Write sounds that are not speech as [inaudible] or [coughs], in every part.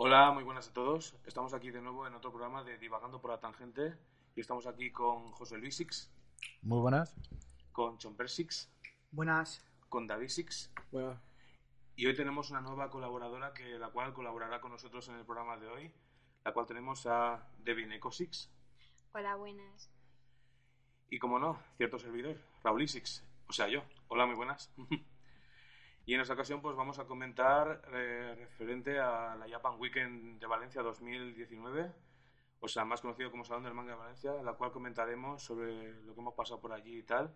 Hola, muy buenas a todos. Estamos aquí de nuevo en otro programa de Divagando por la Tangente y estamos aquí con José Luis Six, Muy buenas. con Chomper Six, Buenas. con David Six Buenas. y hoy tenemos una nueva colaboradora que la cual colaborará con nosotros en el programa de hoy, la cual tenemos a Devin Eco Six Hola, buenas. y como no, cierto servidor, Raúl Six, o sea yo. Hola, muy buenas. [laughs] y en esta ocasión pues vamos a comentar eh, referente a la Japan Weekend de Valencia 2019, o sea, más conocido como Salón del Manga de Valencia, en la cual comentaremos sobre lo que hemos pasado por allí y tal.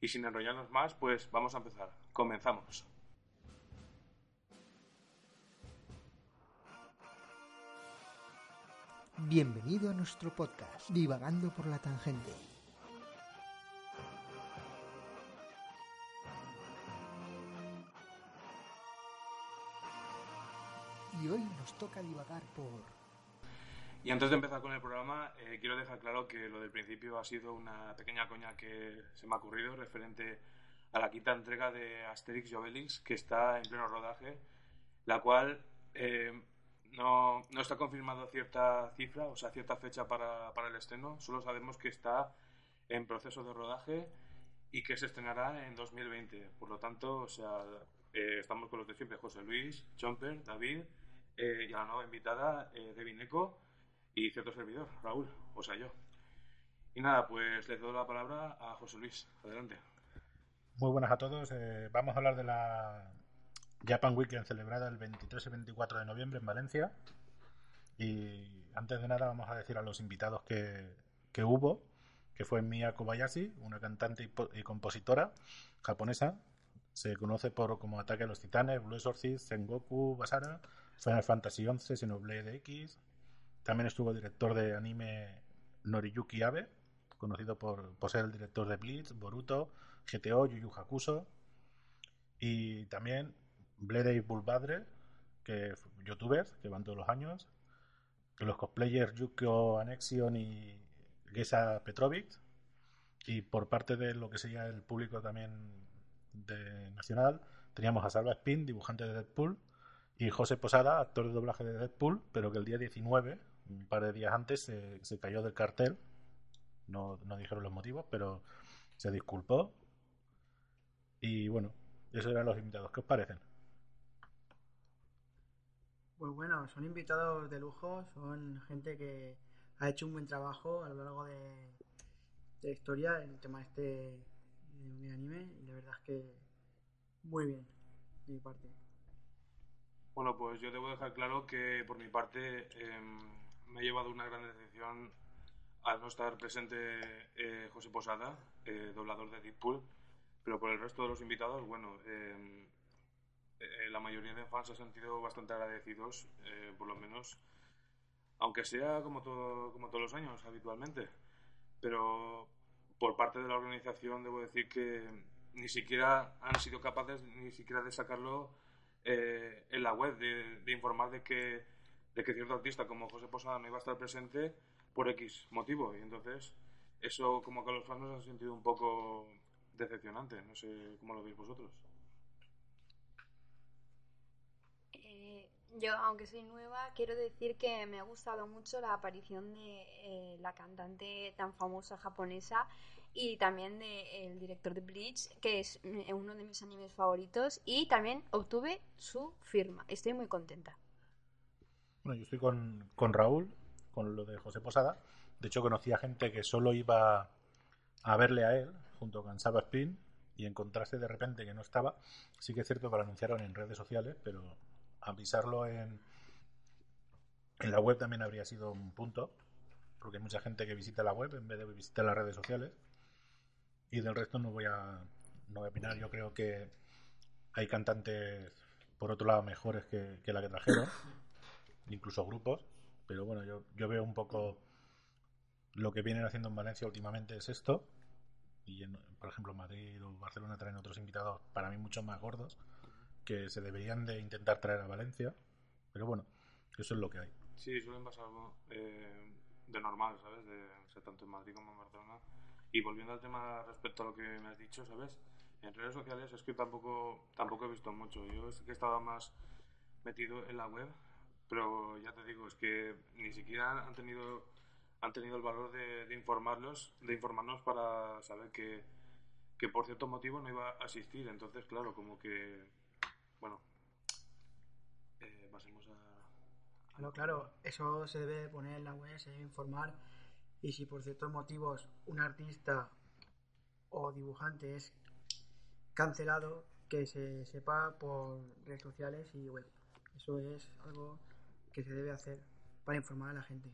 Y sin enrollarnos más, pues vamos a empezar. Comenzamos. Bienvenido a nuestro podcast, Divagando por la Tangente. Y hoy nos toca divagar por... Y antes de empezar con el programa, eh, quiero dejar claro que lo del principio ha sido una pequeña coña que se me ha ocurrido referente a la quinta entrega de Asterix y Obelix, que está en pleno rodaje, la cual eh, no, no está confirmado cierta cifra, o sea, cierta fecha para, para el estreno, solo sabemos que está en proceso de rodaje y que se estrenará en 2020. Por lo tanto, o sea, eh, estamos con los de siempre, José Luis, Chomper, David eh, y a la nueva invitada, eh, Eco y cierto servidor, Raúl, o sea, yo. Y nada, pues le doy la palabra a José Luis. Adelante. Muy buenas a todos. Eh, vamos a hablar de la Japan Weekend celebrada el 23 y 24 de noviembre en Valencia. Y antes de nada vamos a decir a los invitados que, que hubo, que fue Mia Kobayashi, una cantante y compositora japonesa. Se conoce por como Ataque a los Titanes, Blue Exorcist, Sengoku, Basara, Final Fantasy XI, Xenoblade X. También estuvo el director de anime Noriyuki Abe, conocido por, por ser el director de Bleach, Boruto, GTO, Yu Yu Hakusho. Y también Blede y Bulbadre, que youtubers que van todos los años. Los cosplayers Yukio Anexion y Gesa Petrovic. Y por parte de lo que sería el público también de nacional, teníamos a Salva Spin, dibujante de Deadpool, y José Posada, actor de doblaje de Deadpool, pero que el día 19, un par de días antes, se, cayó del cartel. No, no dijeron los motivos, pero se disculpó. Y bueno, esos eran los invitados. ¿Qué os parecen? Pues bueno, son invitados de lujo, son gente que ha hecho un buen trabajo a lo largo de, de la historia en el tema este de anime y la verdad es que muy bien de mi parte. Bueno, pues yo debo dejar claro que por mi parte em, me ha llevado una gran decepción al no estar presente eh, José Posada, eh, doblador de Deadpool, pero por el resto de los invitados, bueno, em, eh, la mayoría de fans se han sentido bastante agradecidos, eh, por lo menos, aunque sea como, todo, como todos los años habitualmente, pero por parte de la organización debo decir que ni siquiera han sido capaces ni siquiera de sacarlo eh, en la web, de, de informar de que, de que cierto artista como José Posada no iba a estar presente por X motivo. Y entonces eso como que a los fans nos ha sentido un poco decepcionante. No sé cómo lo veis vosotros. Eh, yo, aunque soy nueva, quiero decir que me ha gustado mucho la aparición de eh, la cantante tan famosa japonesa y también del director de Bleach, que es mm, uno de mis animes favoritos, y también obtuve su firma. Estoy muy contenta. Bueno, yo estoy con, con Raúl, con lo de José Posada. De hecho, conocí a gente que solo iba a verle a él, junto con Saba Spin, y encontrarse de repente que no estaba. Sí que es cierto que lo anunciaron en redes sociales, pero avisarlo en, en la web también habría sido un punto, porque hay mucha gente que visita la web en vez de visitar las redes sociales. Y del resto no voy a, no voy a opinar. Yo creo que hay cantantes, por otro lado, mejores que, que la que trajeron, [coughs] incluso grupos. Pero bueno, yo, yo veo un poco lo que vienen haciendo en Valencia últimamente es esto. Y en, por ejemplo, Madrid o Barcelona traen otros invitados para mí mucho más gordos que se deberían de intentar traer a Valencia. Pero bueno, eso es lo que hay. Sí, suelen pasar eh, de normal, ¿sabes? De, o sea, tanto en Madrid como en Barcelona. Y volviendo al tema respecto a lo que me has dicho, ¿sabes? En redes sociales es que tampoco, tampoco he visto mucho. Yo es que estaba más metido en la web pero ya te digo, es que ni siquiera han tenido han tenido el valor de, informarlos, de informarnos para saber que, que por cierto motivo no iba a asistir. Entonces, claro, como que, bueno, eh, pasemos a... Claro, claro, eso se debe poner en la web, se debe informar. Y si por ciertos motivos un artista o dibujante es cancelado, que se sepa por redes sociales y web. Eso es algo que se debe hacer para informar a la gente.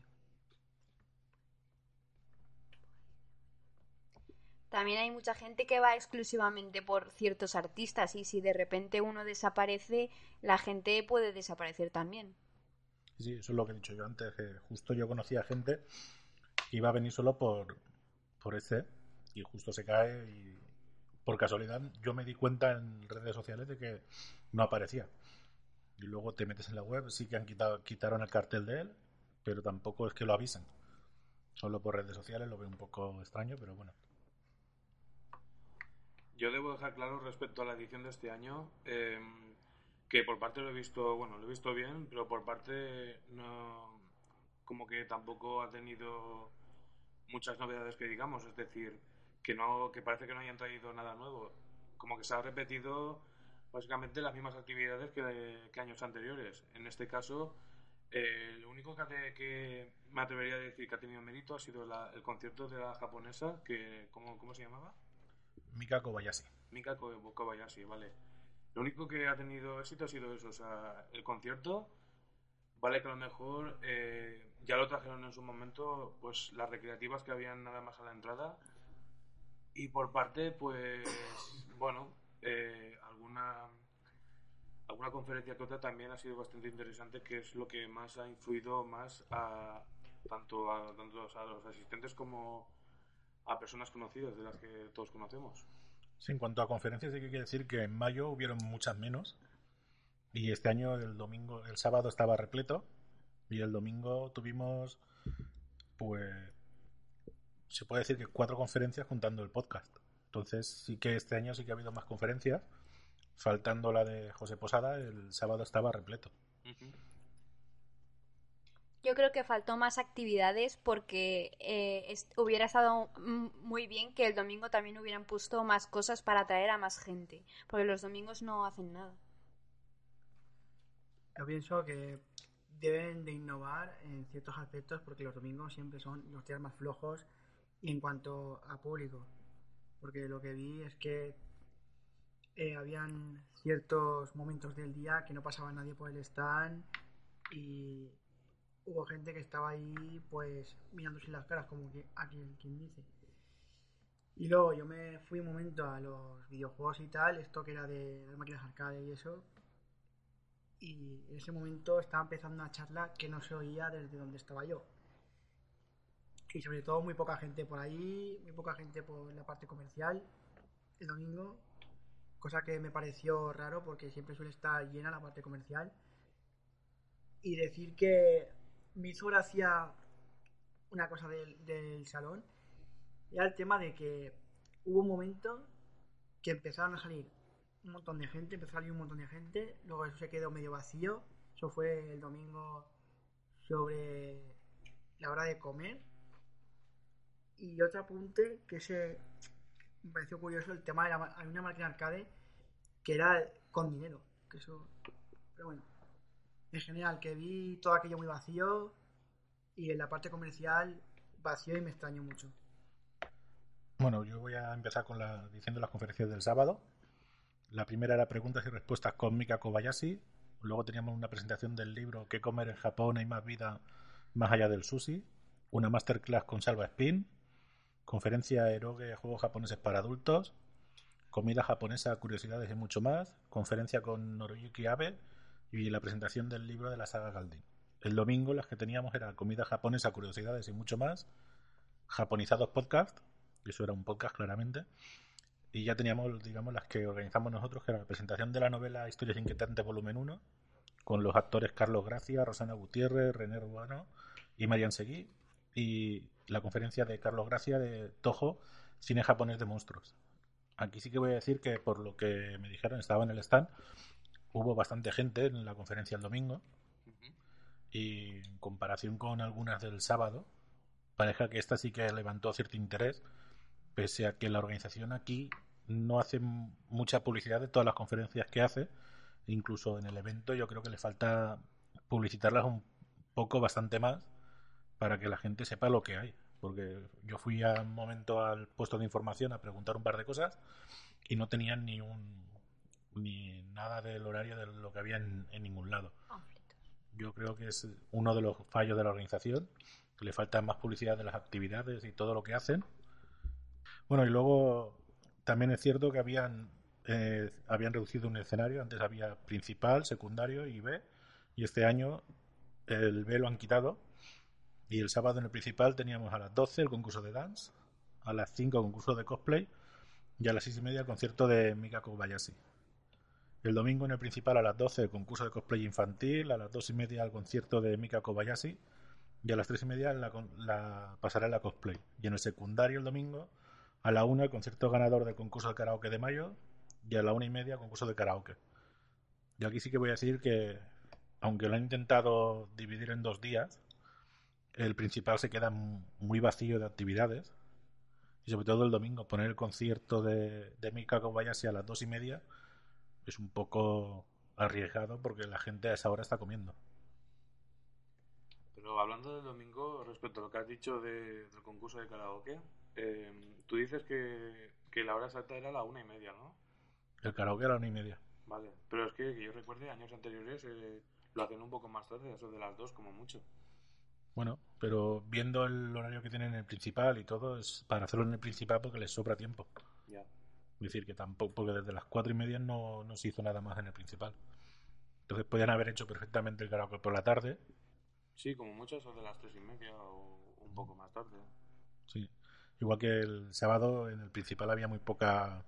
También hay mucha gente que va exclusivamente por ciertos artistas y si de repente uno desaparece, la gente puede desaparecer también. Sí, eso es lo que he dicho yo antes, que justo yo conocía gente iba a venir solo por, por ese y justo se cae y por casualidad yo me di cuenta en redes sociales de que no aparecía. Y luego te metes en la web, sí que han quitado, quitaron el cartel de él, pero tampoco es que lo avisen. Solo por redes sociales lo veo un poco extraño, pero bueno. Yo debo dejar claro respecto a la edición de este año em, que por parte lo he visto, bueno, lo he visto bien, pero por parte no, como que tampoco ha tenido muchas novedades que digamos, es decir, que no, que parece que no hayan traído nada nuevo, como que se ha repetido básicamente las mismas actividades que, años anteriores. En este caso, eh, lo único que, que, me atrevería a decir que ha tenido mérito ha sido el concierto de la japonesa, que ¿cómo, cómo se llamaba? Mika Kobayashi. Mika Kobayashi, vale. Lo único que ha tenido éxito ha sido eso, o sea, el concierto. Vale que a lo mejor eh, ya lo trajeron en su momento, pues las recreativas que habían nada más a la entrada. Y por parte, pues, bueno, eh, alguna alguna conferencia que otra también ha sido bastante interesante, que es lo que más ha influido más a tanto a, tanto a los asistentes como a personas conocidas de las que todos conocemos. Sí, en cuanto a conferencias hay que decir que en mayo hubieron muchas menos y este año el domingo, el sábado estaba repleto y el domingo tuvimos pues se puede decir que cuatro conferencias juntando el podcast. Entonces sí que este año sí que ha habido más conferencias. Faltando la de José Posada, el sábado estaba repleto. Yo creo que faltó más actividades porque eh, hubiera estado muy bien que el domingo también hubieran puesto más cosas para atraer a más gente, porque los domingos no hacen nada. Yo pienso que deben de innovar en ciertos aspectos porque los domingos siempre son los días más flojos y en cuanto a público, porque lo que vi es que eh, habían ciertos momentos del día que no pasaba nadie por el stand y hubo gente que estaba ahí pues mirándose las caras como que a quien, quien dice. Y luego yo me fui un momento a los videojuegos y tal, esto que era de las máquinas arcade y eso. Y en ese momento estaba empezando una charla que no se oía desde donde estaba yo. Y sobre todo muy poca gente por ahí, muy poca gente por la parte comercial el domingo. Cosa que me pareció raro porque siempre suele estar llena la parte comercial. Y decir que me hizo gracia una cosa del, salón. Era el tema de que hubo un momento que empezaron a salir un montón de gente, empezó a salir un montón de gente, luego eso se quedó medio vacío. Eso fue el domingo sobre la hora de comer. Y otro apunte que se me pareció curioso el tema de la, una máquina arcade que era con dinero. Que eso. Pero bueno en general, que vi todo aquello muy vacío y en la parte comercial vacío y me extraño mucho. Bueno, yo voy a empezar con la, diciendo las conferencias del sábado. La primera era preguntas y respuestas con Mika Kobayashi. Luego teníamos una presentación del libro ¿Qué comer en Japón? Hay más vida más allá del sushi. Una masterclass con Salva Spin. Conferencia Eroge Juegos japoneses para adultos. Comida japonesa, curiosidades y mucho más. Conferencia con Noriyuki Abe y la presentación del libro de la saga Galdin. El domingo las que teníamos era comida japonesa, curiosidades y mucho más, japonizados podcast, eso era un podcast claramente, y ya teníamos, digamos, las que organizamos nosotros, que era la presentación de la novela Historias Inquietantes Volumen 1, con los actores Carlos Gracia, Rosana Gutiérrez, René Urbano y Marian Seguí, y la conferencia de Carlos Gracia de Toho, Cine Japonés de Monstruos. Aquí sí que voy a decir que por lo que me dijeron estaba en el stand, hubo bastante gente en la conferencia el domingo. y en comparación con algunas del sábado, parece que esta sí que levantó cierto interés, pese a que la organización aquí no hace mucha publicidad de todas las conferencias que hace, incluso en el evento yo creo que le falta publicitarlas un poco, bastante más, para que la gente sepa lo que hay. Porque yo fui a un momento al puesto de información a preguntar un par de cosas y no tenían ni un ni nada del horario de lo que había en, ningún lado. Yo creo que es uno de los fallos de la organización, que le falta más publicidad de las actividades y todo lo que hacen. Bueno, y luego también es cierto que habían, eh, habían reducido un escenario, antes había principal, secundario y B, y este año el B lo han quitado. Y el sábado en el principal teníamos a las 12 el concurso de dance, a las 5 el concurso de cosplay y a las 6 y media el concierto de Mika Kobayashi. El domingo en el principal a las 12 el concurso de cosplay infantil, a las 2 y media el concierto de Mika Kobayashi y a las 3 y media la, la pasarela cosplay. Y en el secundario el domingo a la 1 el concierto ganador del concurso de karaoke de mayo y a la 1 y media concurso de karaoke. Y aquí sí que voy a decir que aunque lo han intentado dividir en dos días, el principal se queda muy vacío de actividades. Y sobre todo el domingo, poner el concierto de, de Mika Kobayashi a las dos y media es un poco arriesgado porque la gente a esa hora está comiendo. Pero hablando del domingo, respecto a lo que has dicho del concurso de karaoke, eh, tú dices que, que, la hora exacta era la una y media, ¿no? El karaoke era la una y media. Vale, pero es que, que yo recuerde años anteriores eh, lo hacen un poco más tarde, eso de las dos como mucho. Bueno, pero viendo el horario que tienen en el principal y todo, es para hacerlo en el principal porque les sobra tiempo. Ya. Es decir, que tampoco, porque desde las cuatro y media no, no se hizo nada más en el principal. Entonces podían haber hecho perfectamente el karaoke por la tarde. Sí, como mucho eso de las tres y media o un poco más tarde. Sí. Igual que el sábado en el principal había muy poca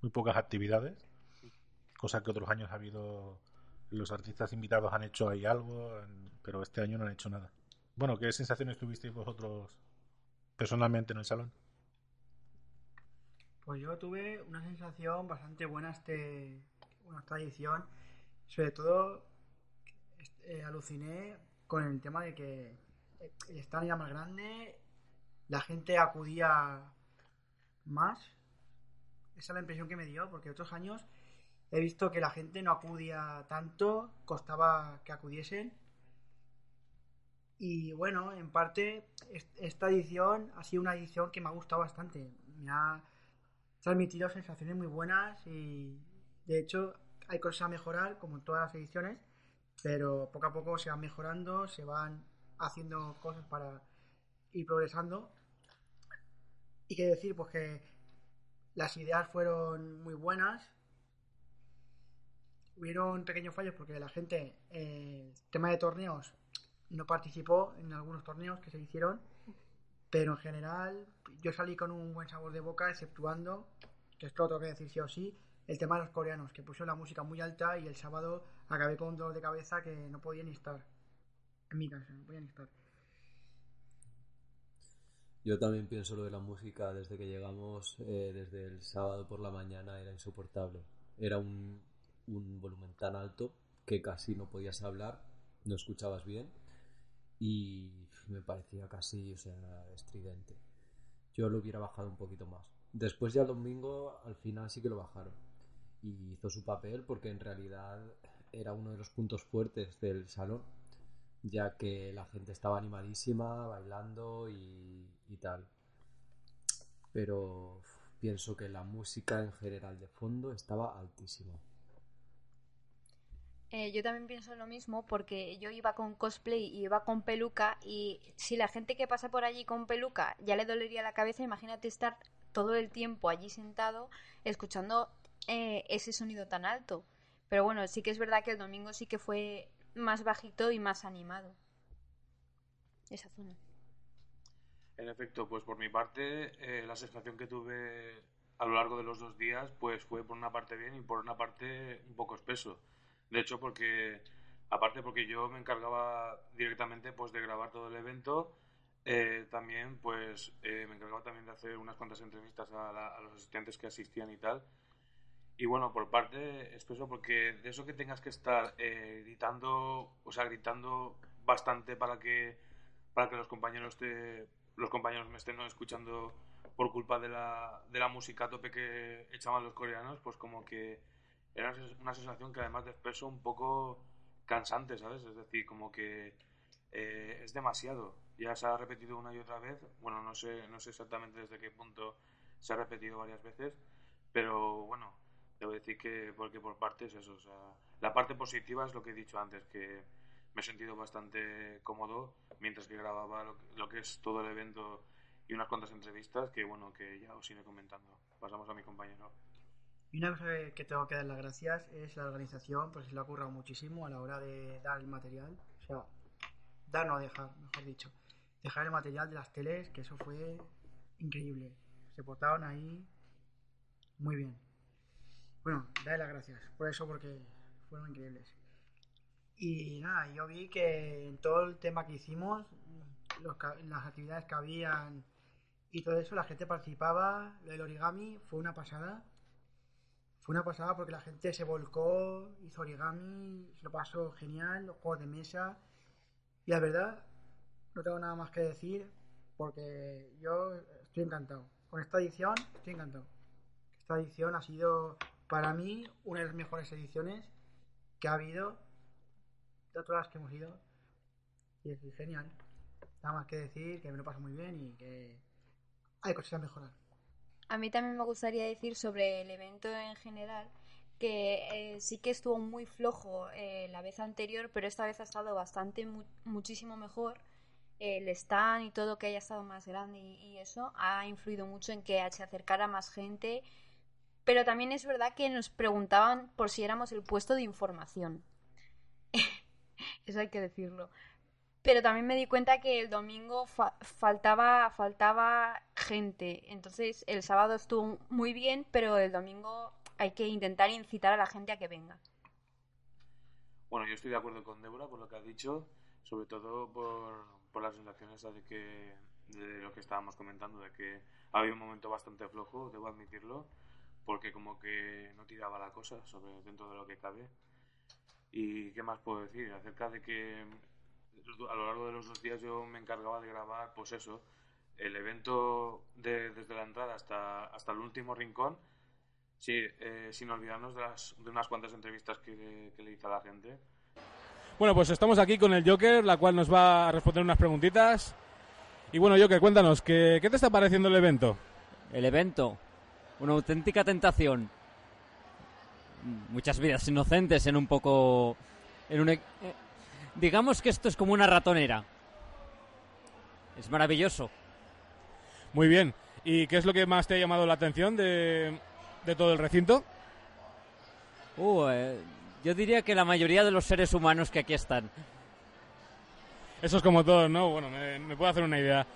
muy pocas actividades, cosa que otros años ha habido los artistas invitados han hecho ahí algo, pero este año no han hecho nada. Bueno, ¿qué sensaciones tuvisteis vosotros personalmente en el salón? Pues yo tuve una sensación bastante buena este, esta edición. Sobre todo eh, aluciné con el tema de que el stand era más grande, la gente acudía más. Esa es la impresión que me dio, porque otros años he visto que la gente no acudía tanto, costaba que acudiesen. Y bueno, en parte esta edición ha sido una edición que me ha gustado bastante. Me ha transmitido sensaciones muy buenas y de hecho hay cosas a mejorar como en todas las ediciones, pero poco a poco se van mejorando, se van haciendo cosas para ir progresando. Y qué decir, pues que las ideas fueron muy buenas, hubieron pequeños fallos porque la gente, eh, tema de torneos, no participó en algunos torneos que se hicieron, pero en general yo salí con un buen sabor de boca, exceptuando, que esto lo que decir sí o sí, el tema de los coreanos, que puso la música muy alta y el sábado acabé con un dolor de cabeza que no podía ni estar. En mi casa, no podía ni estar. Yo también pienso lo de la música desde que llegamos, eh, desde el sábado por la mañana, era insoportable. Era un, un volumen tan alto que casi no podías hablar, no escuchabas bien y me parecía casi, o sea, estridente. Yo lo hubiera bajado un poquito más. Después ya el domingo al final sí que lo bajaron y hizo su papel porque en realidad era uno de los puntos fuertes del salón ya que la gente estaba animadísima, bailando y, y tal. Pero pienso que la música en general de fondo estaba altísima. Eh, yo también pienso lo mismo porque yo iba con cosplay y iba con peluca y si la gente que pasa por allí con peluca ya le dolería la cabeza, imagínate estar todo el tiempo allí sentado escuchando eh, ese sonido tan alto. Pero bueno, sí que es verdad que el domingo sí que fue más bajito y más animado. Esa zona. En efecto, pues por mi parte, eh, la sensación que tuve a lo largo de los dos días, pues fue por una parte bien y por una parte un poco espeso. De hecho, porque aparte porque yo me encargaba directamente pues de grabar todo el evento, eh, también pues eh, me encargaba también de hacer unas cuantas entrevistas a, los asistentes que asistían y tal. Y bueno, por parte espeso porque de eso que tengas que estar eh, gritando, o sea, gritando bastante para que para que los compañeros te, los compañeros me estén escuchando por culpa de la, de la música a tope que echaban los coreanos, pues como que era una sensación que además de expreso un poco cansante, ¿sabes? Es decir, como que eh, es demasiado. Ya se ha repetido una y otra vez. Bueno, no sé, no sé exactamente desde qué punto se ha repetido varias veces, pero bueno, debo decir que porque por partes eso, o sea, la parte positiva es lo que he dicho antes, que me he sentido bastante cómodo mientras que grababa lo, que es todo el evento y unas cuantas entrevistas que bueno, que ya os iré comentando. Pasamos a mi compañero. Y una cosa que tengo que dar las gracias es la organización, pues se le ha currado muchísimo a la hora de dar el material. O sea, dar no dejar, mejor dicho. Dejar el material de las teles, que eso fue increíble. Se portaron ahí muy bien. Bueno, darle las gracias por eso, porque fueron increíbles. Y nada, yo vi que en todo el tema que hicimos, las actividades que habían y todo eso, la gente participaba. Lo del origami fue una pasada. Fue una pasada porque la gente se volcó, hizo origami, se lo pasó genial, los juegos de mesa. Y la verdad, no tengo nada más que decir porque yo estoy encantado. Con esta edición estoy encantado. Esta edición ha sido para mí una de las mejores ediciones que ha habido de todas las que hemos ido. Y es genial. Nada más que decir que me lo paso muy bien y que hay cosas a mejorar. A mí también me gustaría decir sobre el evento en general que eh, sí que estuvo muy flojo eh, la vez anterior, pero esta vez ha estado bastante, muchísimo mejor. El stand y todo que haya estado más grande y, y, eso ha influido mucho en que se acercara más gente. Pero también es verdad que nos preguntaban por si éramos el puesto de información. [laughs] eso hay que decirlo. Pero también me di cuenta que el domingo faltaba, faltaba gente. Entonces el sábado estuvo muy bien, pero el domingo hay que intentar incitar a la gente a que venga. Bueno, yo estoy de acuerdo con Débora por lo que ha dicho, sobre todo por, por las sensaciones de, que, de lo que estábamos comentando, de que había un momento bastante flojo, debo admitirlo, porque como que no tiraba la cosa sobre dentro de lo que cabe. ¿Y qué más puedo decir? Acerca de que a lo largo de los dos días yo me encargaba de grabar, pues eso, el evento de, desde la entrada hasta, hasta el último rincón, sí, eh, sin olvidarnos de, las, de unas cuantas entrevistas que, le hice a la gente. Bueno, pues estamos aquí con el Joker, la cual nos va a responder unas preguntitas. Y bueno, Joker, cuéntanos, ¿qué, qué te está pareciendo el evento? El evento, una auténtica tentación. Muchas vidas inocentes en un poco... En un, e- digamos que esto es como una ratonera. Es maravilloso. Muy bien. ¿Y qué es lo que más te ha llamado la atención de, todo el recinto? Uh, eh, yo diría que la mayoría de los seres humanos que aquí están. Eso es como todo, ¿no? Bueno, me, puedo hacer una idea.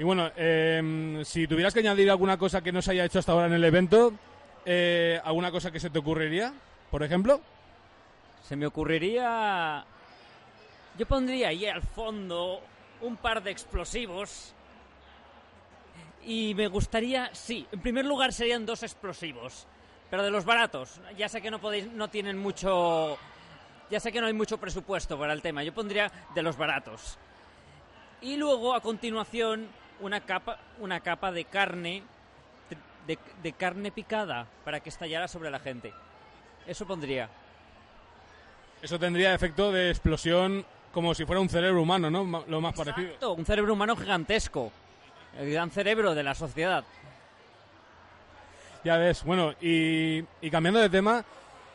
Y bueno, em, si tuvieras que añadir alguna cosa que no se haya hecho hasta ahora en el evento, eh, ¿alguna cosa que se te ocurriría, por ejemplo? Se me ocurriría yo pondría ahí al fondo un par de explosivos. Y me gustaría, sí, en primer lugar serían dos explosivos, pero de los baratos. Ya sé que no podéis, no tienen mucho, ya sé que no hay mucho presupuesto para el tema. Yo pondría de los baratos. Y luego a continuación una capa, una capa de carne, de, de carne picada para que estallara sobre la gente. Eso pondría. Eso tendría efecto de explosión como si fuera un cerebro humano, ¿no? Lo más parecido. un cerebro humano gigantesco. El gran cerebro de la sociedad. Ya ves, bueno, y, cambiando de tema,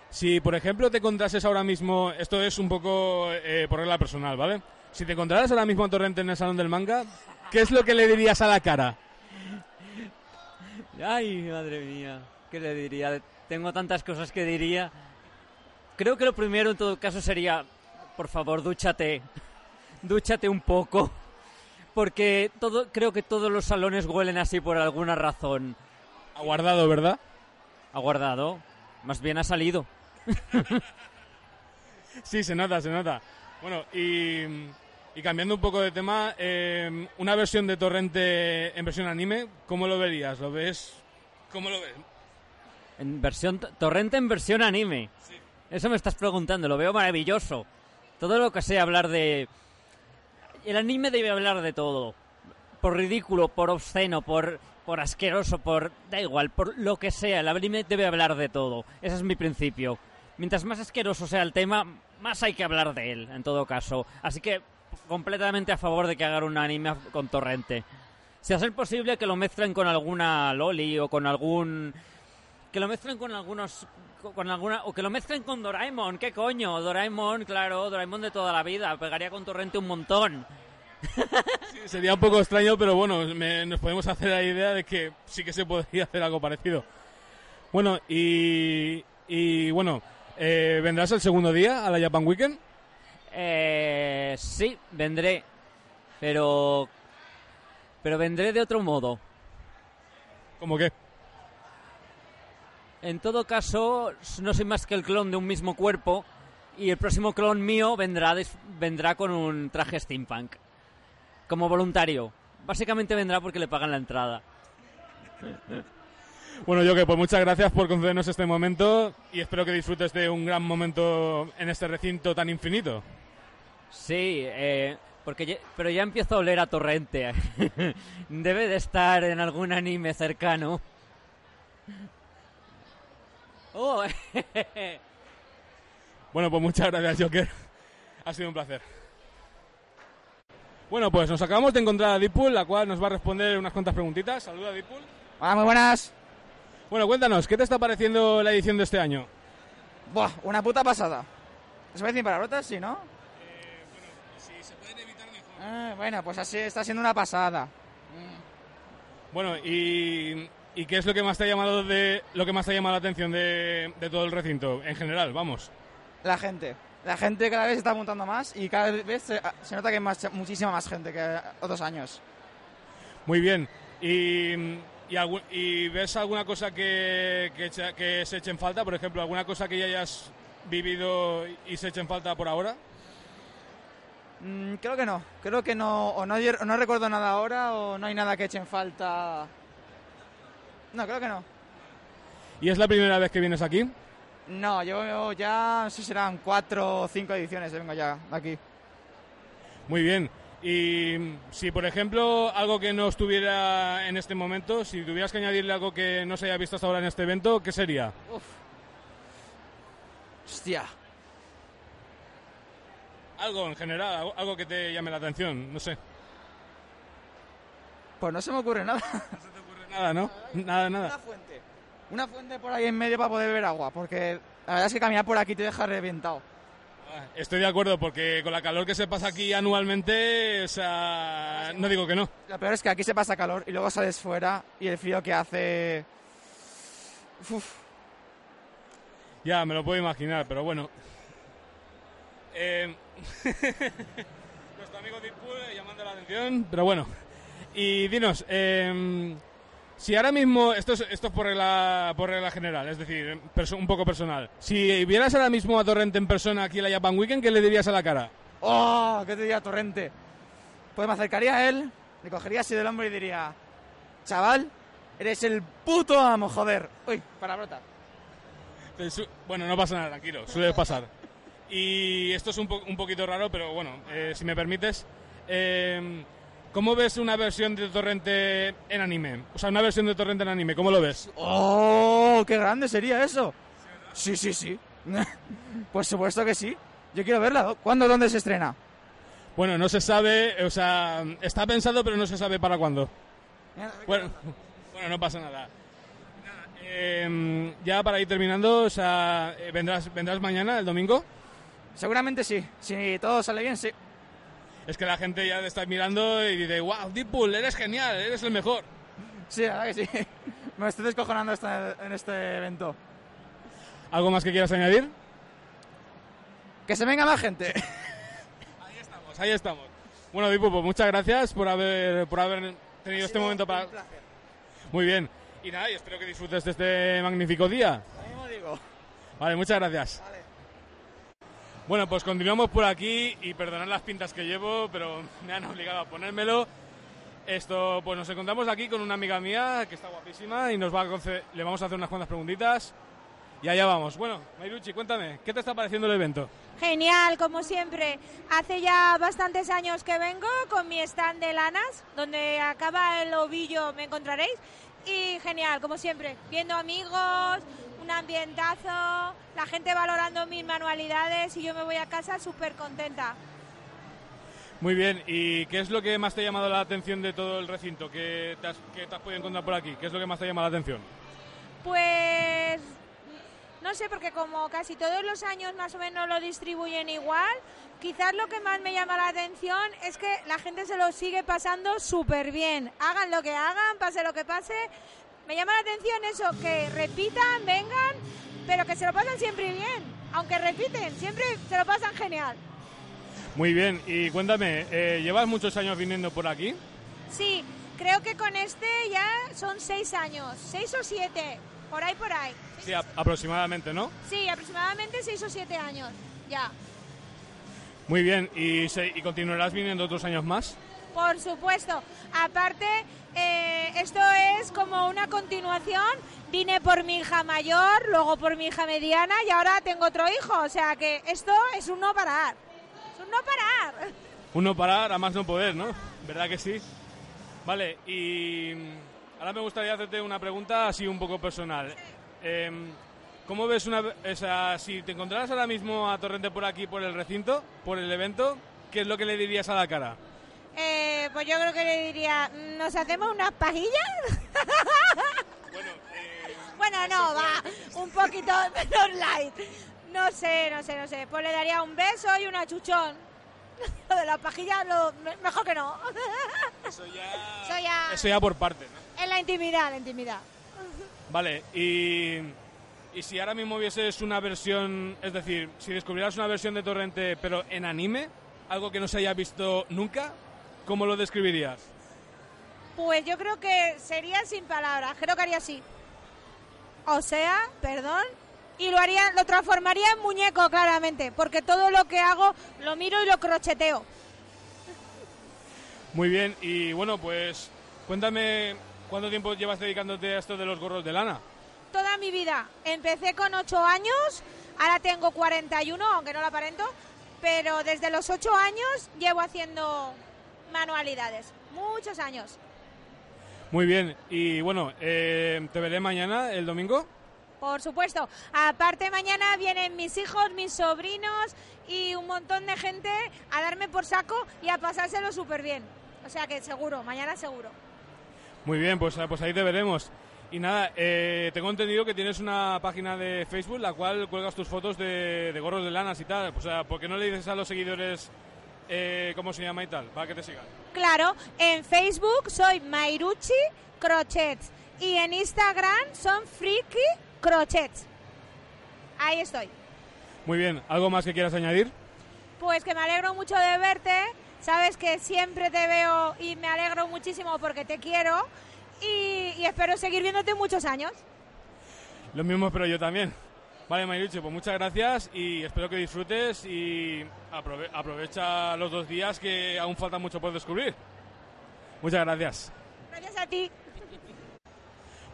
si por ejemplo te encontrases ahora mismo, esto es un poco eh, por regla personal, ¿vale? Si te encontraras ahora mismo a Torrente en el Salón del Manga, ¿qué es lo que le dirías a la cara? Ay, madre mía, ¿qué le diría? Tengo tantas cosas que diría. Creo que lo primero en todo caso sería, por favor, dúchate. Dúchate un poco. Porque todo, creo que todos los salones huelen así por alguna razón. Ha guardado, ¿verdad? Ha guardado. Más bien ha salido. [laughs] sí, se nota, se nota. Bueno, y, cambiando un poco de tema, eh, una versión de Torrente en versión anime, ¿cómo lo verías? ¿Lo ves? ¿Cómo lo ves? En versión Torrente en versión anime. Sí. Eso me estás preguntando, lo veo maravilloso todo lo que sea hablar de, el anime debe hablar de todo. Por ridículo, por obsceno, por, por asqueroso, por... da igual, por lo que sea. El anime debe hablar de todo. Ese es mi principio. Mientras más asqueroso sea el tema, más hay que hablar de él, en todo caso. Así que completamente a favor de que hagan un anime con torrente. Si hace posible que lo mezclen con alguna loli o con algún que lo mezclen con algunos con alguna o que lo mezclen con Doraemon, ¿qué coño? Doraemon, claro, Doraemon de toda la vida, pegaría con torrente un montón. Sería un poco extraño, pero bueno, me- nos podemos hacer la idea de que sí que se podría hacer algo parecido. Bueno, y, y bueno, eh, ¿vendrás el segundo día a la Japan Weekend? Eh, sí, vendré, pero pero vendré de otro modo. ¿Cómo qué? En todo caso, no soy más que el clon de un mismo cuerpo y el próximo clon mío vendrá vendrá con un traje steampunk como voluntario. Básicamente vendrá porque le pagan la entrada. Bueno, yo que pues muchas gracias por concedernos este momento y espero que disfrutes de un gran momento en este recinto tan infinito. Sí, eh, porque ya- pero ya empiezo a oler a torrente. [laughs] Debe de estar en algún anime cercano. Oh, [laughs] Bueno, pues muchas gracias, Joker. Ha sido un placer. Bueno, pues nos acabamos de encontrar a Deadpool, la cual nos va a responder unas cuantas preguntitas. Saluda, Deadpool. Hola, muy buenas. Bueno, cuéntanos, ¿qué te está pareciendo la edición de este año? Buah, una puta pasada. ¿Se puede decir palabrotas? Sí, ¿no? Ah, bueno, pues así está siendo una pasada. Bueno, y, y qué es lo que más te ha llamado de lo que más te ha llamado la atención de, de todo el recinto en general, vamos. La gente. La gente cada vez se está apuntando más y cada vez se, se nota que hay más, muchísima más gente que otros años. Muy bien. Y, y, ves alguna cosa que, que, echa- que se eche en falta, por ejemplo, alguna cosa que ya hayas vivido y se eche en falta por ahora? Mm, creo que no. Creo que no. O no, o no recuerdo nada ahora o no hay nada que eche en falta. No, creo que no. ¿Y es la primera vez que vienes aquí? No, yo ya, no sé si serán cuatro o cinco ediciones que vengo ya aquí. Muy bien. Y si, por ejemplo, algo que no estuviera en este momento, si tuvieras que añadirle algo que no se haya visto hasta ahora en este evento, ¿qué sería? Hostia. Algo en general, algo- que te llame la atención, no sé. Pues no se me ocurre nada. [laughs] Nada, ¿no? Nada, Una nada. fuente. Una fuente por ahí en medio para poder beber agua, porque la verdad es que caminar por aquí te deja reventado. Estoy de acuerdo, porque con la calor que se pasa aquí anualmente, o sea, no digo que no. Lo peor es que aquí se pasa calor y luego sales fuera y el frío que hace... Uf, Ya, me lo puedo imaginar, pero bueno. Eh, [laughs] Nuestro amigo Deadpool eh, llamando la atención, pero bueno. Y dinos, eh, si ahora mismo, esto es, esto es por, regla, por regla general, es decir, perso- un poco personal. Si vieras ahora mismo a Torrente en persona aquí en la Japan Weekend, ¿qué le dirías a la cara? ¡Oh! ¿Qué te diría Torrente? Pues me acercaría a él, le cogería así del hombro y diría... Chaval, eres el puto amo, joder. Uy, palabrota. Te su- Bueno, no pasa nada, tranquilo, suele pasar. Y esto es un, po- un poquito raro, pero bueno, eh, si me permites. eh, ¿Cómo ves una versión de Torrente en anime? O sea, una versión de Torrente en anime, ¿cómo lo ves? ¡Oh! ¡Qué grande sería eso! Sí, sí, sí. [laughs] Por supuesto que sí. Yo quiero verla. ¿Cuándo, dónde se estrena? Bueno, no se sabe, o sea, está pensado, pero no se sabe para cuándo. Bueno, [laughs] bueno no pasa nada. Nada, eh, ya para ir terminando, o sea, eh, ¿vendrás, ¿vendrás mañana, el domingo? Seguramente sí. Si todo sale bien, sí. Es que la gente ya te está mirando y dice, wow, Deadpool, eres genial, eres el mejor. Sí, la verdad que sí. [laughs] Me estoy descojonando esta- en este evento. ¿Algo más que quieras añadir? Que se venga más gente. Pues ahí estamos. Bueno, Deadpool, pues muchas gracias por haber, por haber tenido este momento para... Muy bien. Y nada, y espero que disfrutes de este magnífico día. Lo mismo digo. Vale, muchas gracias. Bueno, pues continuamos por aquí y perdonad las pintas que llevo, pero me han obligado a ponérmelo. Esto, pues nos encontramos aquí con una amiga mía que está guapísima y nos va a le vamos a hacer unas cuantas preguntitas. Y allá vamos. Bueno, Mayruchi, cuéntame, ¿qué te está pareciendo el evento? Genial, como siempre. Hace ya bastantes años que vengo con mi stand de lanas, donde acaba el ovillo me encontraréis. Y genial, como siempre, viendo amigos, un ambientazo, la gente valorando mis manualidades y yo me voy a casa súper contenta. Muy bien, ¿y qué es lo que más te ha llamado la atención de todo el recinto que te has, que te has podido encontrar por aquí? ¿Qué es lo que más te ha llamado la atención? Pues no sé, porque como casi todos los años más o menos lo distribuyen igual, quizás lo que más me llama la atención es que la gente se lo sigue pasando súper bien. Hagan lo que hagan, pase lo que pase. Me llama la atención eso, que repitan, vengan, pero que se lo pasan siempre bien. Aunque repiten, siempre se lo pasan genial. Muy bien, y cuéntame, eh, ¿llevas muchos años viniendo por aquí? Sí, creo que con este ya son seis años, seis o siete, por ahí, por ahí. Sí, a- aproximadamente, ¿no? Sí, aproximadamente seis o siete años, ya. Muy bien, ¿y, se- y continuarás viniendo otros años más? Por supuesto. Aparte, eh, esto es como una continuación. Vine por mi hija mayor, luego por mi hija mediana y ahora tengo otro hijo. O sea que esto es un no parar. Es un no parar. Uno parar, a más no poder, ¿no? ¿Verdad que sí? Vale, y mm, ahora me gustaría hacerte una pregunta así un poco personal. Em, ¿Cómo ves una... O sea, si te encontraras ahora mismo a Torrente por aquí, por el recinto, por el evento, ¿qué es lo que le dirías a la cara? Eh, pues yo creo que le diría, ¿nos hacemos unas pajillas? bueno, no, va, un poquito [laughs] menos light. No sé, no sé, no sé. Pues le daría un beso y un achuchón. [laughs] Lo de las pajillas, lo, me- mejor que no. [laughs] Eso ya... Eso ya... Eso ya por parte, ¿no? En la intimidad, la intimidad. Vale, y, y si ahora mismo vieses una versión, es decir, si descubrieras una versión de Torrente pero en anime, algo que no se haya visto nunca, ¿cómo lo describirías? Pues yo creo que sería sin palabras, creo que haría así. O sea, perdón, y lo haría, lo transformaría en muñeco claramente, porque todo lo que hago lo miro y lo crocheteo. Muy bien, y bueno, pues cuéntame cuánto tiempo llevas dedicándote a esto de los gorros de lana. Toda mi vida. Empecé con 8 años, ahora tengo 41, aunque no lo aparento, pero desde los 8 años llevo haciendo manualidades. Muchos años. Muy bien, y bueno, eh, te veré mañana, el domingo. Por supuesto. Aparte mañana vienen mis hijos, mis sobrinos y un montón de gente a darme por saco y a pasárselo súper bien. O sea que seguro, mañana seguro. Muy bien, pues, pues ahí te veremos. Y nada, eh, tengo entendido que tienes una página de Facebook la cual cuelgas tus fotos de, de gorros de lanas y tal. O sea, ¿por qué no le dices a los seguidores eh, cómo se llama y tal? Para que te sigan. Claro, en Facebook soy Mairuchi Crochets y en Instagram son Freaky Crochets. Ahí estoy. Muy bien, ¿algo más que quieras añadir? Pues que me alegro mucho de verte. Sabes que siempre te veo y me alegro muchísimo porque te quiero. Y, y espero seguir viéndote muchos años. Lo mismo espero yo también. Vale, Mayruche, pues muchas gracias y espero que disfrutes y aprove- aprovecha los dos días que aún falta mucho por descubrir. Muchas gracias. Gracias a ti.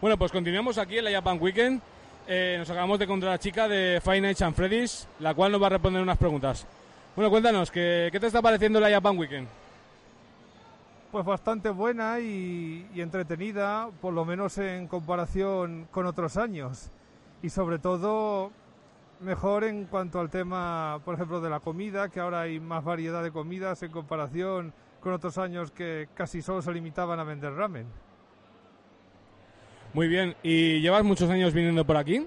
Bueno, pues continuamos aquí en la Japan Weekend. Eh, nos acabamos de encontrar a la chica de Five Nights and Freddy's, la cual nos va a responder unas preguntas. Bueno, cuéntanos, ¿qué, qué te está pareciendo la Japan Weekend? Pues bastante buena y, y entretenida, por lo menos en comparación con otros años. Y sobre todo mejor en cuanto al tema, por ejemplo, de la comida, que ahora hay más variedad de comidas en comparación con otros años que casi solo se limitaban a vender ramen. Muy bien, ¿y llevas muchos años viniendo por aquí?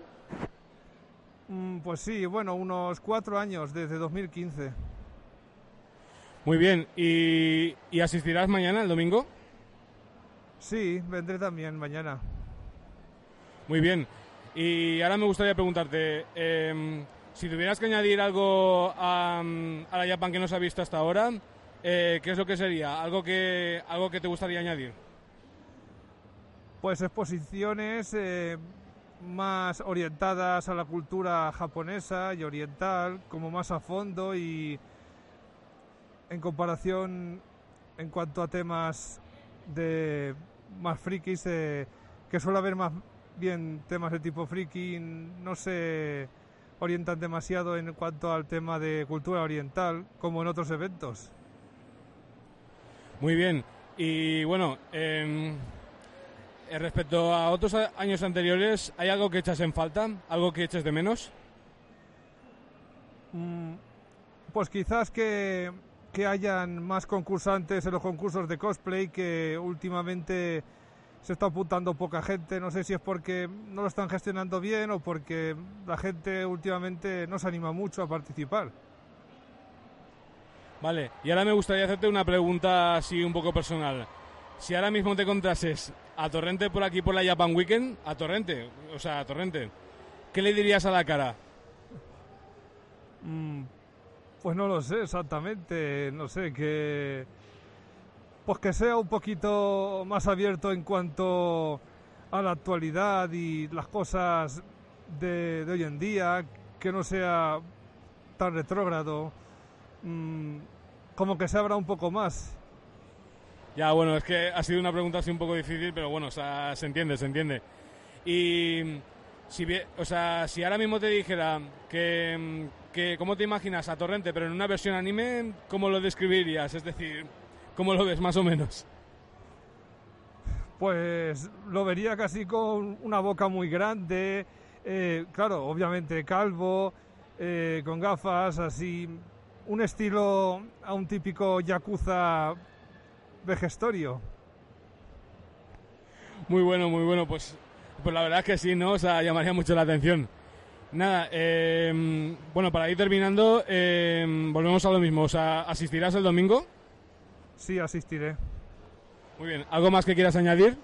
Mm, Pues sí, bueno, unos cuatro años desde 2015. Muy bien, ¿y, y asistirás mañana, el domingo? Sí, vendré también mañana. Muy bien. Y ahora me gustaría preguntarte, em, si tuvieras que añadir algo a, a la Japan que no se ha visto hasta ahora, eh, ¿qué es lo que sería? ¿Algo que, algo que te gustaría añadir? Pues exposiciones eh, más orientadas a la cultura japonesa y oriental, como más a fondo y en comparación en cuanto a temas de más frikis, eh, que suele haber más bien temas de tipo friki, no se orientan demasiado en cuanto al tema de cultura oriental, como en otros eventos. Muy bien. Y bueno, em, eh, respecto a otros años anteriores, ¿hay algo que echas en falta? ¿Algo que eches de menos? Mm, Pues quizás que, que hayan más concursantes en los concursos de cosplay que últimamente se está apuntando poca gente. No sé si es porque no lo están gestionando bien o porque la gente últimamente no se anima mucho a participar. Vale, y ahora me gustaría hacerte una pregunta así un poco personal. Si ahora mismo te encontrases a Torrente por aquí por la Japan Weekend, a Torrente, o sea, a Torrente, ¿qué le dirías a la cara? Mm, Pues no lo sé exactamente, no sé, que pues que sea un poquito más abierto en cuanto a la actualidad y las cosas de, de hoy en día, que no sea tan retrógrado, mm, como que se abra un poco más. Ya, bueno, es que ha sido una pregunta así un poco difícil, pero bueno, se entiende, se entiende. Y si, o sea, si ahora mismo te dijera que, que cómo te imaginas a Torrente, pero en una versión anime, ¿cómo lo describirías? Es decir, ¿cómo lo ves más o menos? Pues lo vería casi con una boca muy grande, eh, claro, obviamente calvo, eh, con gafas, así, un estilo a un típico yakuza vejestorio. Muy bueno, muy bueno, pues, pues la verdad es que sí, ¿no? O sea, llamaría mucho la atención. Nada, eh, bueno, para ir terminando, volvemos a lo mismo. O sea, ¿asistirás el domingo? Sí, asistiré. Muy bien, ¿algo más que quieras añadir?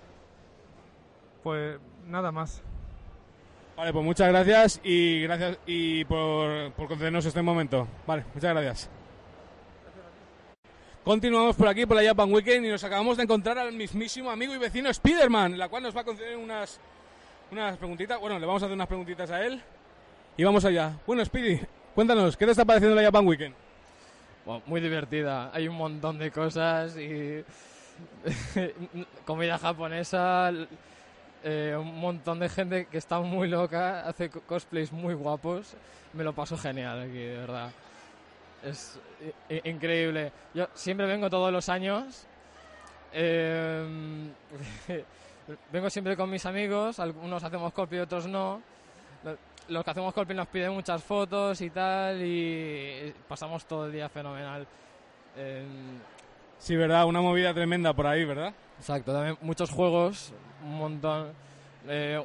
Pues nada más. Vale, pues muchas gracias y gracias y por, por concedernos este momento. Vale, muchas gracias. Continuamos por aquí, por la Japan Weekend, y nos acabamos de encontrar al mismísimo amigo y vecino Spiderman, la cual nos va a conceder unas, unas preguntitas. Bueno, le vamos a hacer unas preguntitas a él. Y vamos allá. Bueno, Speedy, cuéntanos, ¿qué te está pareciendo la Japan Weekend? Bueno, muy divertida. Hay un montón de cosas y [laughs] comida japonesa, eh, un montón de gente que está muy loca, hace co- cosplays muy guapos. Me lo paso genial aquí, de verdad. Es increíble. Yo siempre vengo todos los años. eh, [laughs] vengo siempre con mis amigos, algunos hacemos cosplay, otros no. Lo- Los que hacemos cosplay nos piden muchas fotos y tal y pasamos todo el día fenomenal. Eh, Sí, ¿verdad? Una movida tremenda por ahí, ¿verdad? Exacto, también muchos juegos, un montón. Eh,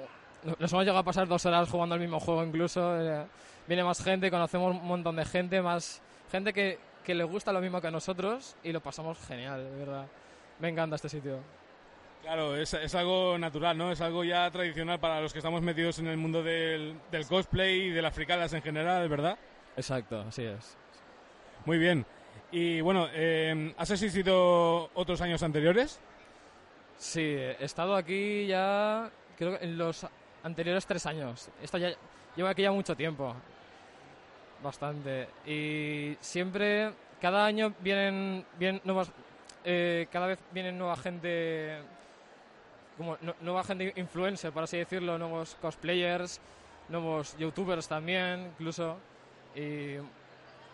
nos hemos llegado a pasar dos horas jugando al mismo juego incluso. eh, viene más gente, conocemos un montón de gente, más gente que, que le gusta lo mismo que a nosotros y lo pasamos genial, de verdad. Me encanta este sitio. Claro, es, es algo natural, ¿no? Es algo ya tradicional para los que estamos metidos en el mundo del, del cosplay y de las fricadas en general, ¿verdad? Exacto, así es. Muy bien. Y bueno, eh, ¿has asistido otros años anteriores? Sí, he estado aquí ya, creo que en los anteriores tres años. Esto ya, llevo aquí ya mucho tiempo. Bastante. Y siempre, cada año vienen, vienen nuevas, eh, cada vez vienen nueva gente, como nu- nueva gente influencer, por así decirlo, nuevos cosplayers, nuevos youtubers también, incluso. Y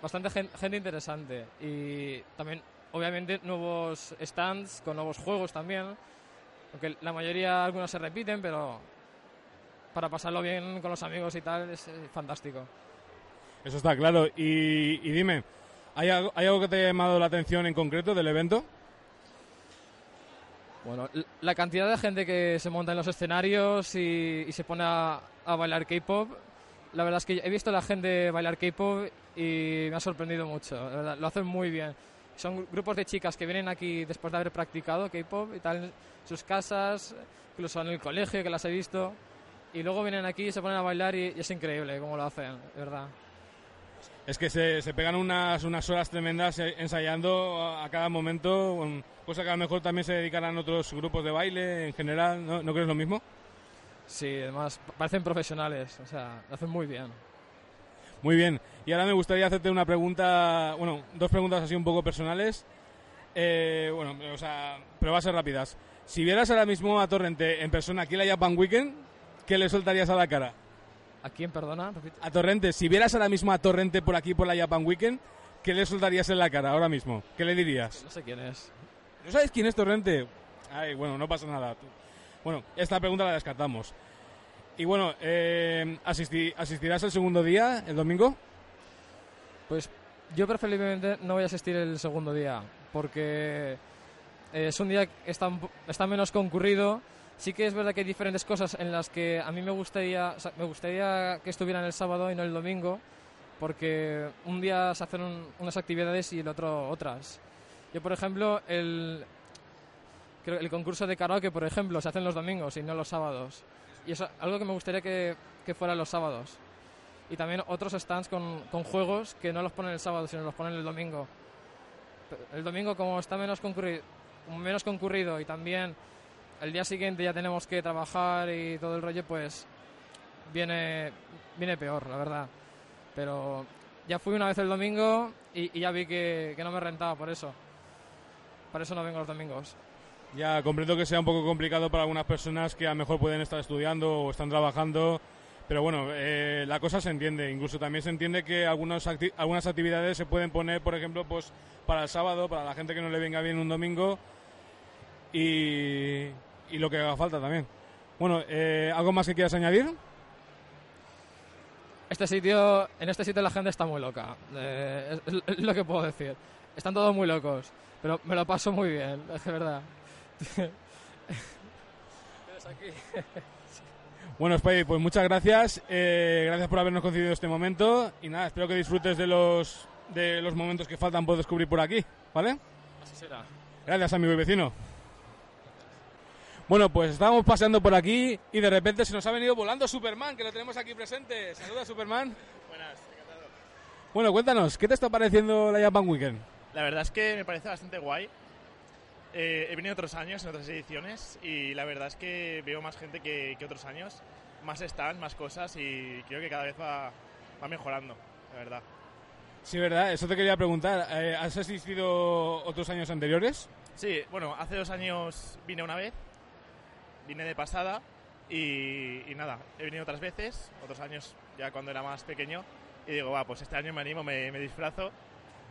bastante gen- gente interesante. Y también, obviamente, nuevos stands con nuevos juegos también. Aunque la mayoría, algunos se repiten, pero para pasarlo bien con los amigos y tal es fantástico. Eso está claro. Y, y dime, ¿hay algo, ¿hay algo que te haya llamado la atención en concreto del evento? Bueno, la cantidad de gente que se monta en los escenarios y, y se pone a, bailar K-pop, la verdad es que he visto a la gente bailar K-pop y me ha sorprendido mucho. lo hacen muy bien. Son grupos de chicas que vienen aquí después de haber practicado K-pop y tal en sus casas, incluso en el colegio que las he visto, y luego vienen aquí y se ponen a bailar y, y es increíble cómo lo hacen, de verdad. Es que se, se pegan unas, unas horas tremendas eh, ensayando a, a cada momento, cosa que a lo mejor también se dedicarán otros grupos de baile en general, ¿no, ¿No crees lo mismo? Sí, además pa- parecen profesionales, o sea, lo hacen muy bien. Muy bien. Y ahora me gustaría hacerte una pregunta, bueno, dos preguntas así un poco personales. Eh, bueno, o sea, pero va a ser rápidas. Si vieras ahora mismo a Torrente en persona aquí en la Japan Weekend, ¿qué le soltarías a la cara? ¿A quién, perdona? A Torrente. Si vieras ahora mismo a Torrente por aquí, por la Japan Weekend, ¿qué le soltarías en la cara ahora mismo? ¿Qué le dirías? No sé quién es. ¿No sabes quién es Torrente? Ay, bueno, no pasa nada. Bueno, esta pregunta la descartamos. Y bueno, eh, ¿asisti- ¿asistirás el segundo día, el domingo? Pues yo preferiblemente no voy a asistir el segundo día, porque es un día que está menos concurrido. Sí que es verdad que hay diferentes cosas en las que a mí me gustaría, me gustaría que estuvieran el sábado y no el domingo, porque un día se hacen un- unas actividades y el otro otras. Yo, por ejemplo, el, creo el concurso de karaoke, por ejemplo, se hacen los domingos y no los sábados. Y eso algo que me gustaría que, que fuera los sábados. Y también otros stands con, con juegos que no los ponen el sábado, sino los ponen el domingo. El domingo, como está menos menos concurrido y también el día siguiente ya tenemos que trabajar y todo el rollo, pues viene, viene peor, la verdad. Pero ya fui una vez el domingo y, y ya vi que, que no me rentaba por eso. Por eso no vengo los domingos. Ya comprendo que sea un poco complicado para algunas personas que a lo mejor pueden estar estudiando o están trabajando, pero bueno, eh, la cosa se entiende. Incluso también se entiende que algunos acti- algunas actividades se pueden poner, por ejemplo, pues para el sábado, para la gente que no le venga bien un domingo y, y lo que haga falta también. Bueno, eh, ¿algo más que quieras añadir? Este sitio, en este sitio la gente está muy loca. Eh, es, es lo que puedo decir. Están todos muy locos, pero me lo paso muy bien, es de verdad. Bueno, Spidey, pues muchas gracias. eh, gracias por habernos concedido este momento. Y nada, espero que disfrutes de los, de los momentos que faltan por descubrir por aquí. ¿Vale? Así será. Gracias, amigo y vecino. Bueno, pues estábamos paseando por aquí y de repente se nos ha venido volando Superman, que lo tenemos aquí presente. Saluda, Superman. Buenas, encantado. Bueno, cuéntanos, ¿qué te está pareciendo la Japan Weekend? La verdad es que me parece bastante guay. Eh, he venido otros años en otras ediciones y la verdad es que veo más gente que, que otros años, más stands, más cosas y creo que cada vez va, va mejorando, la verdad. Sí, verdad, eso te quería preguntar. Eh, ¿Has asistido otros años anteriores? Sí, bueno, hace dos años vine una vez, vine de pasada y, y nada, he venido otras veces, otros años ya cuando era más pequeño y digo, va, pues este año me animo, me, me disfrazo.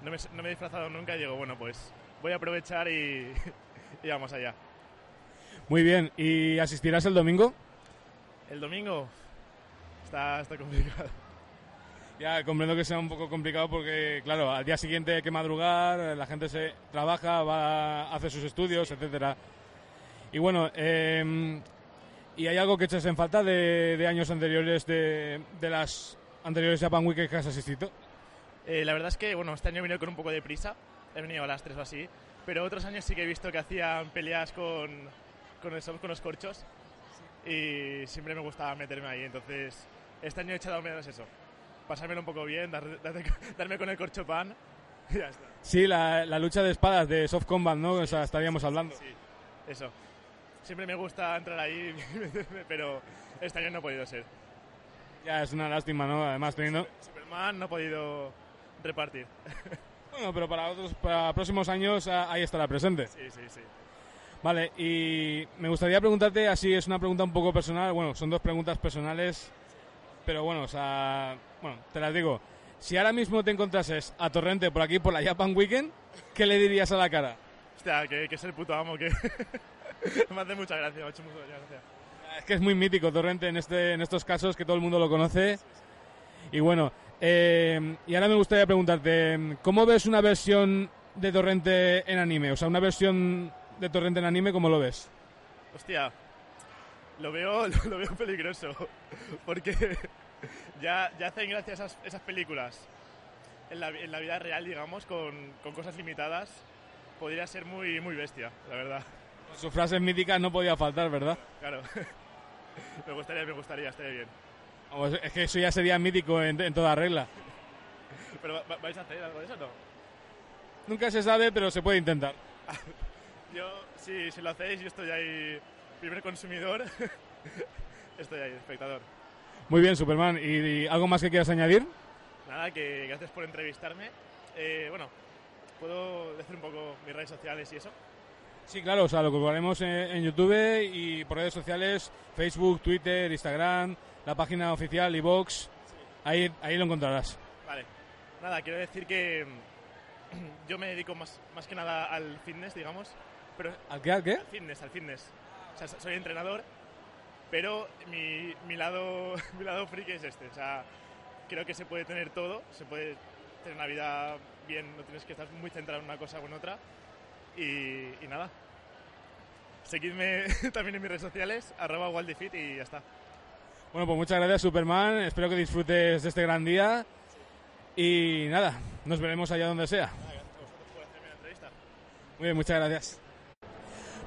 No me, no me he disfrazado nunca y digo, bueno, pues voy a aprovechar y, [laughs] y vamos allá. Muy bien, ¿y asistirás el domingo? El domingo está, está complicado. Ya comprendo que sea un poco complicado porque, claro, al día siguiente hay que madrugar, la gente se trabaja, va a hacer sus estudios, etcétera. Y bueno, eh, ¿y hay algo que eches en falta de, de años anteriores, de, de las anteriores Japan Week que has asistido? Eh, la verdad es que, bueno, este año he venido con un poco de prisa, he venido a las 3 o así, pero otros años sí que he visto que hacían peleas con, con, eso, con los corchos y siempre me gustaba meterme ahí, entonces este año he echado menos eso, pasármelo un poco bien, dar- darme, [laughs] darme con el corcho pan [laughs] y ya está. Sí, la, la lucha de espadas de Soft Combat, ¿no? O sea, estaríamos hablando. Sí, eso. Siempre me gusta entrar ahí, [laughs] pero este año no ha podido ser. Ya es una lástima, ¿no? Además, teniendo... Superman no ha podido repartir. [laughs] Bueno, pero para otros para próximos años ah, ahí estará presente. Sí, sí, sí. Vale, y me gustaría preguntarte, así es una pregunta un poco personal, bueno, son dos preguntas personales, pero bueno, o sea, bueno, te las digo. Si ahora mismo te encontrases a Torrente por aquí, por la Japan Weekend, ¿qué le dirías a la cara? Hostia, que, que es el puto amo, que [laughs] [laughs] me hace mucha gracia, me ha hecho mucha gracia. Es que es muy mítico Torrente en, este, en estos casos, que todo el mundo lo conoce. Y bueno, eh, y ahora me gustaría preguntarte, ¿cómo ves una versión de Torrente en anime? O sea, una versión de Torrente en anime, ¿cómo lo ves? Hostia, lo veo, [laughs] lo, veo peligroso, porque [laughs] ya, ya hacen gracia esas, esas películas en la, en la vida real, digamos, con, con cosas limitadas. Podría ser muy, muy bestia, la verdad. Su frase mítica no podía faltar, ¿verdad? Claro. [laughs] me gustaría, me gustaría, estaría bien. Vamos, es que eso ya sería mítico en, en toda regla. [laughs] ¿Pero va- vais a hacer algo de eso o no? Nunca se sabe, pero se puede intentar. [laughs] Yo, sí, si lo hacéis, yo estoy ahí, primer consumidor. estoy ahí, espectador. Muy bien, Superman. ¿Y, y algo más que quieras añadir? Nada, que gracias por entrevistarme. Eh, bueno, ¿puedo decir un poco mis redes sociales y eso? Sí, claro, o sea, lo colgaremos en, en YouTube y por redes sociales, Facebook, Twitter, Instagram, la página oficial, iVoox, ahí, ahí lo encontrarás. Vale. Nada, quiero decir que [clears throat] yo me dedico más, más que nada al fitness, digamos. Pero ¿Al qué, al qué? Al fitness, al fitness. O sea, soy entrenador, pero mi, mi lado [laughs] mi lado friki es este. O sea, creo que se puede tener todo, se puede tener una vida bien, no tienes que estar muy centrado en una cosa o en otra. Y, y nada. Seguidme [laughs] también en mis redes sociales, arroba waldifit y ya está. Bueno, pues muchas gracias, Superman. Espero que disfrutes de este gran día. Y nada, nos veremos allá donde sea. Muy bien, muchas gracias.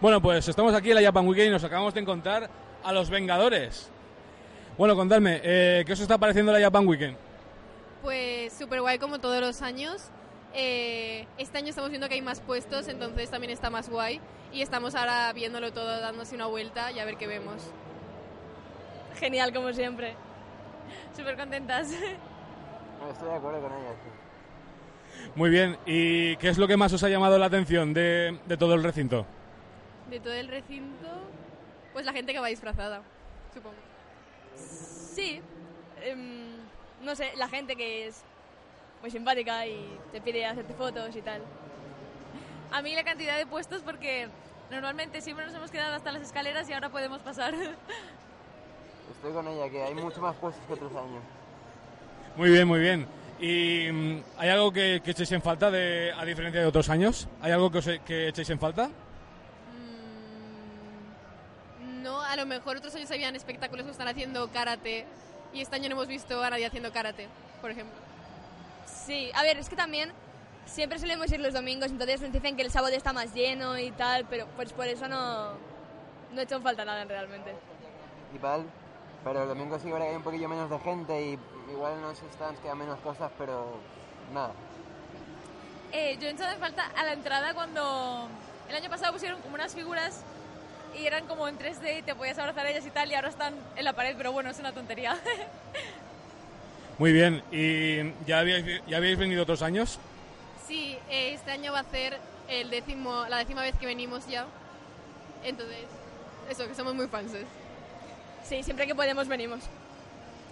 Bueno, pues estamos aquí en la Japan Weekend y nos acabamos de encontrar a los Vengadores. Bueno, contadme, eh, ¿qué os está pareciendo la Japan Weekend? Pues súper guay como todos los años. Eh, este año estamos viendo que hay más puestos, entonces también está más guay. Y estamos ahora viéndolo todo, dándose una vuelta y a ver qué vemos. Genial, como siempre. Súper contentas. Estoy de acuerdo con ella. sí. Muy bien, ¿y qué es lo que más os ha llamado la atención de, de todo el recinto? De todo el recinto, pues la gente que va disfrazada, supongo. Sí. em, no sé, la gente que es muy simpática y te pide hacerte fotos y tal. A mí la cantidad de puestos porque normalmente siempre nos hemos quedado hasta las escaleras y ahora podemos pasar. [laughs] Estoy con ella, que hay mucho más puestos que otros años. Muy bien, muy bien. ¿Y mm, hay algo que, que echéis en falta de, a diferencia de otros años? ¿Hay algo que, os, e- que echéis en falta? No, a lo mejor otros años habían espectáculos que están haciendo karate y este año no hemos visto a nadie haciendo karate, por ejemplo. Sí, a ver, es que también siempre solemos ir los domingos, entonces nos dicen que el sábado está más lleno y tal, pero pues por eso no, no he hecho falta nada realmente. Principal, pero el domingo sí que hay un poquillo menos de gente y igual en los stands quedan menos cosas, pero nada. Eh, yo he echado en falta a la entrada cuando el año pasado pusieron como unas figuras y eran como en 3D y te podías abrazar a ellas y tal y ahora están en la pared, pero bueno, es una tontería. [laughs] Muy bien. ¿Y ya habéis, ya habéis venido otros años? Sí, eh, este año va a ser el décimo, la décima vez que venimos ya. Entonces, eso, que somos muy fans. Sí, siempre que podemos venimos.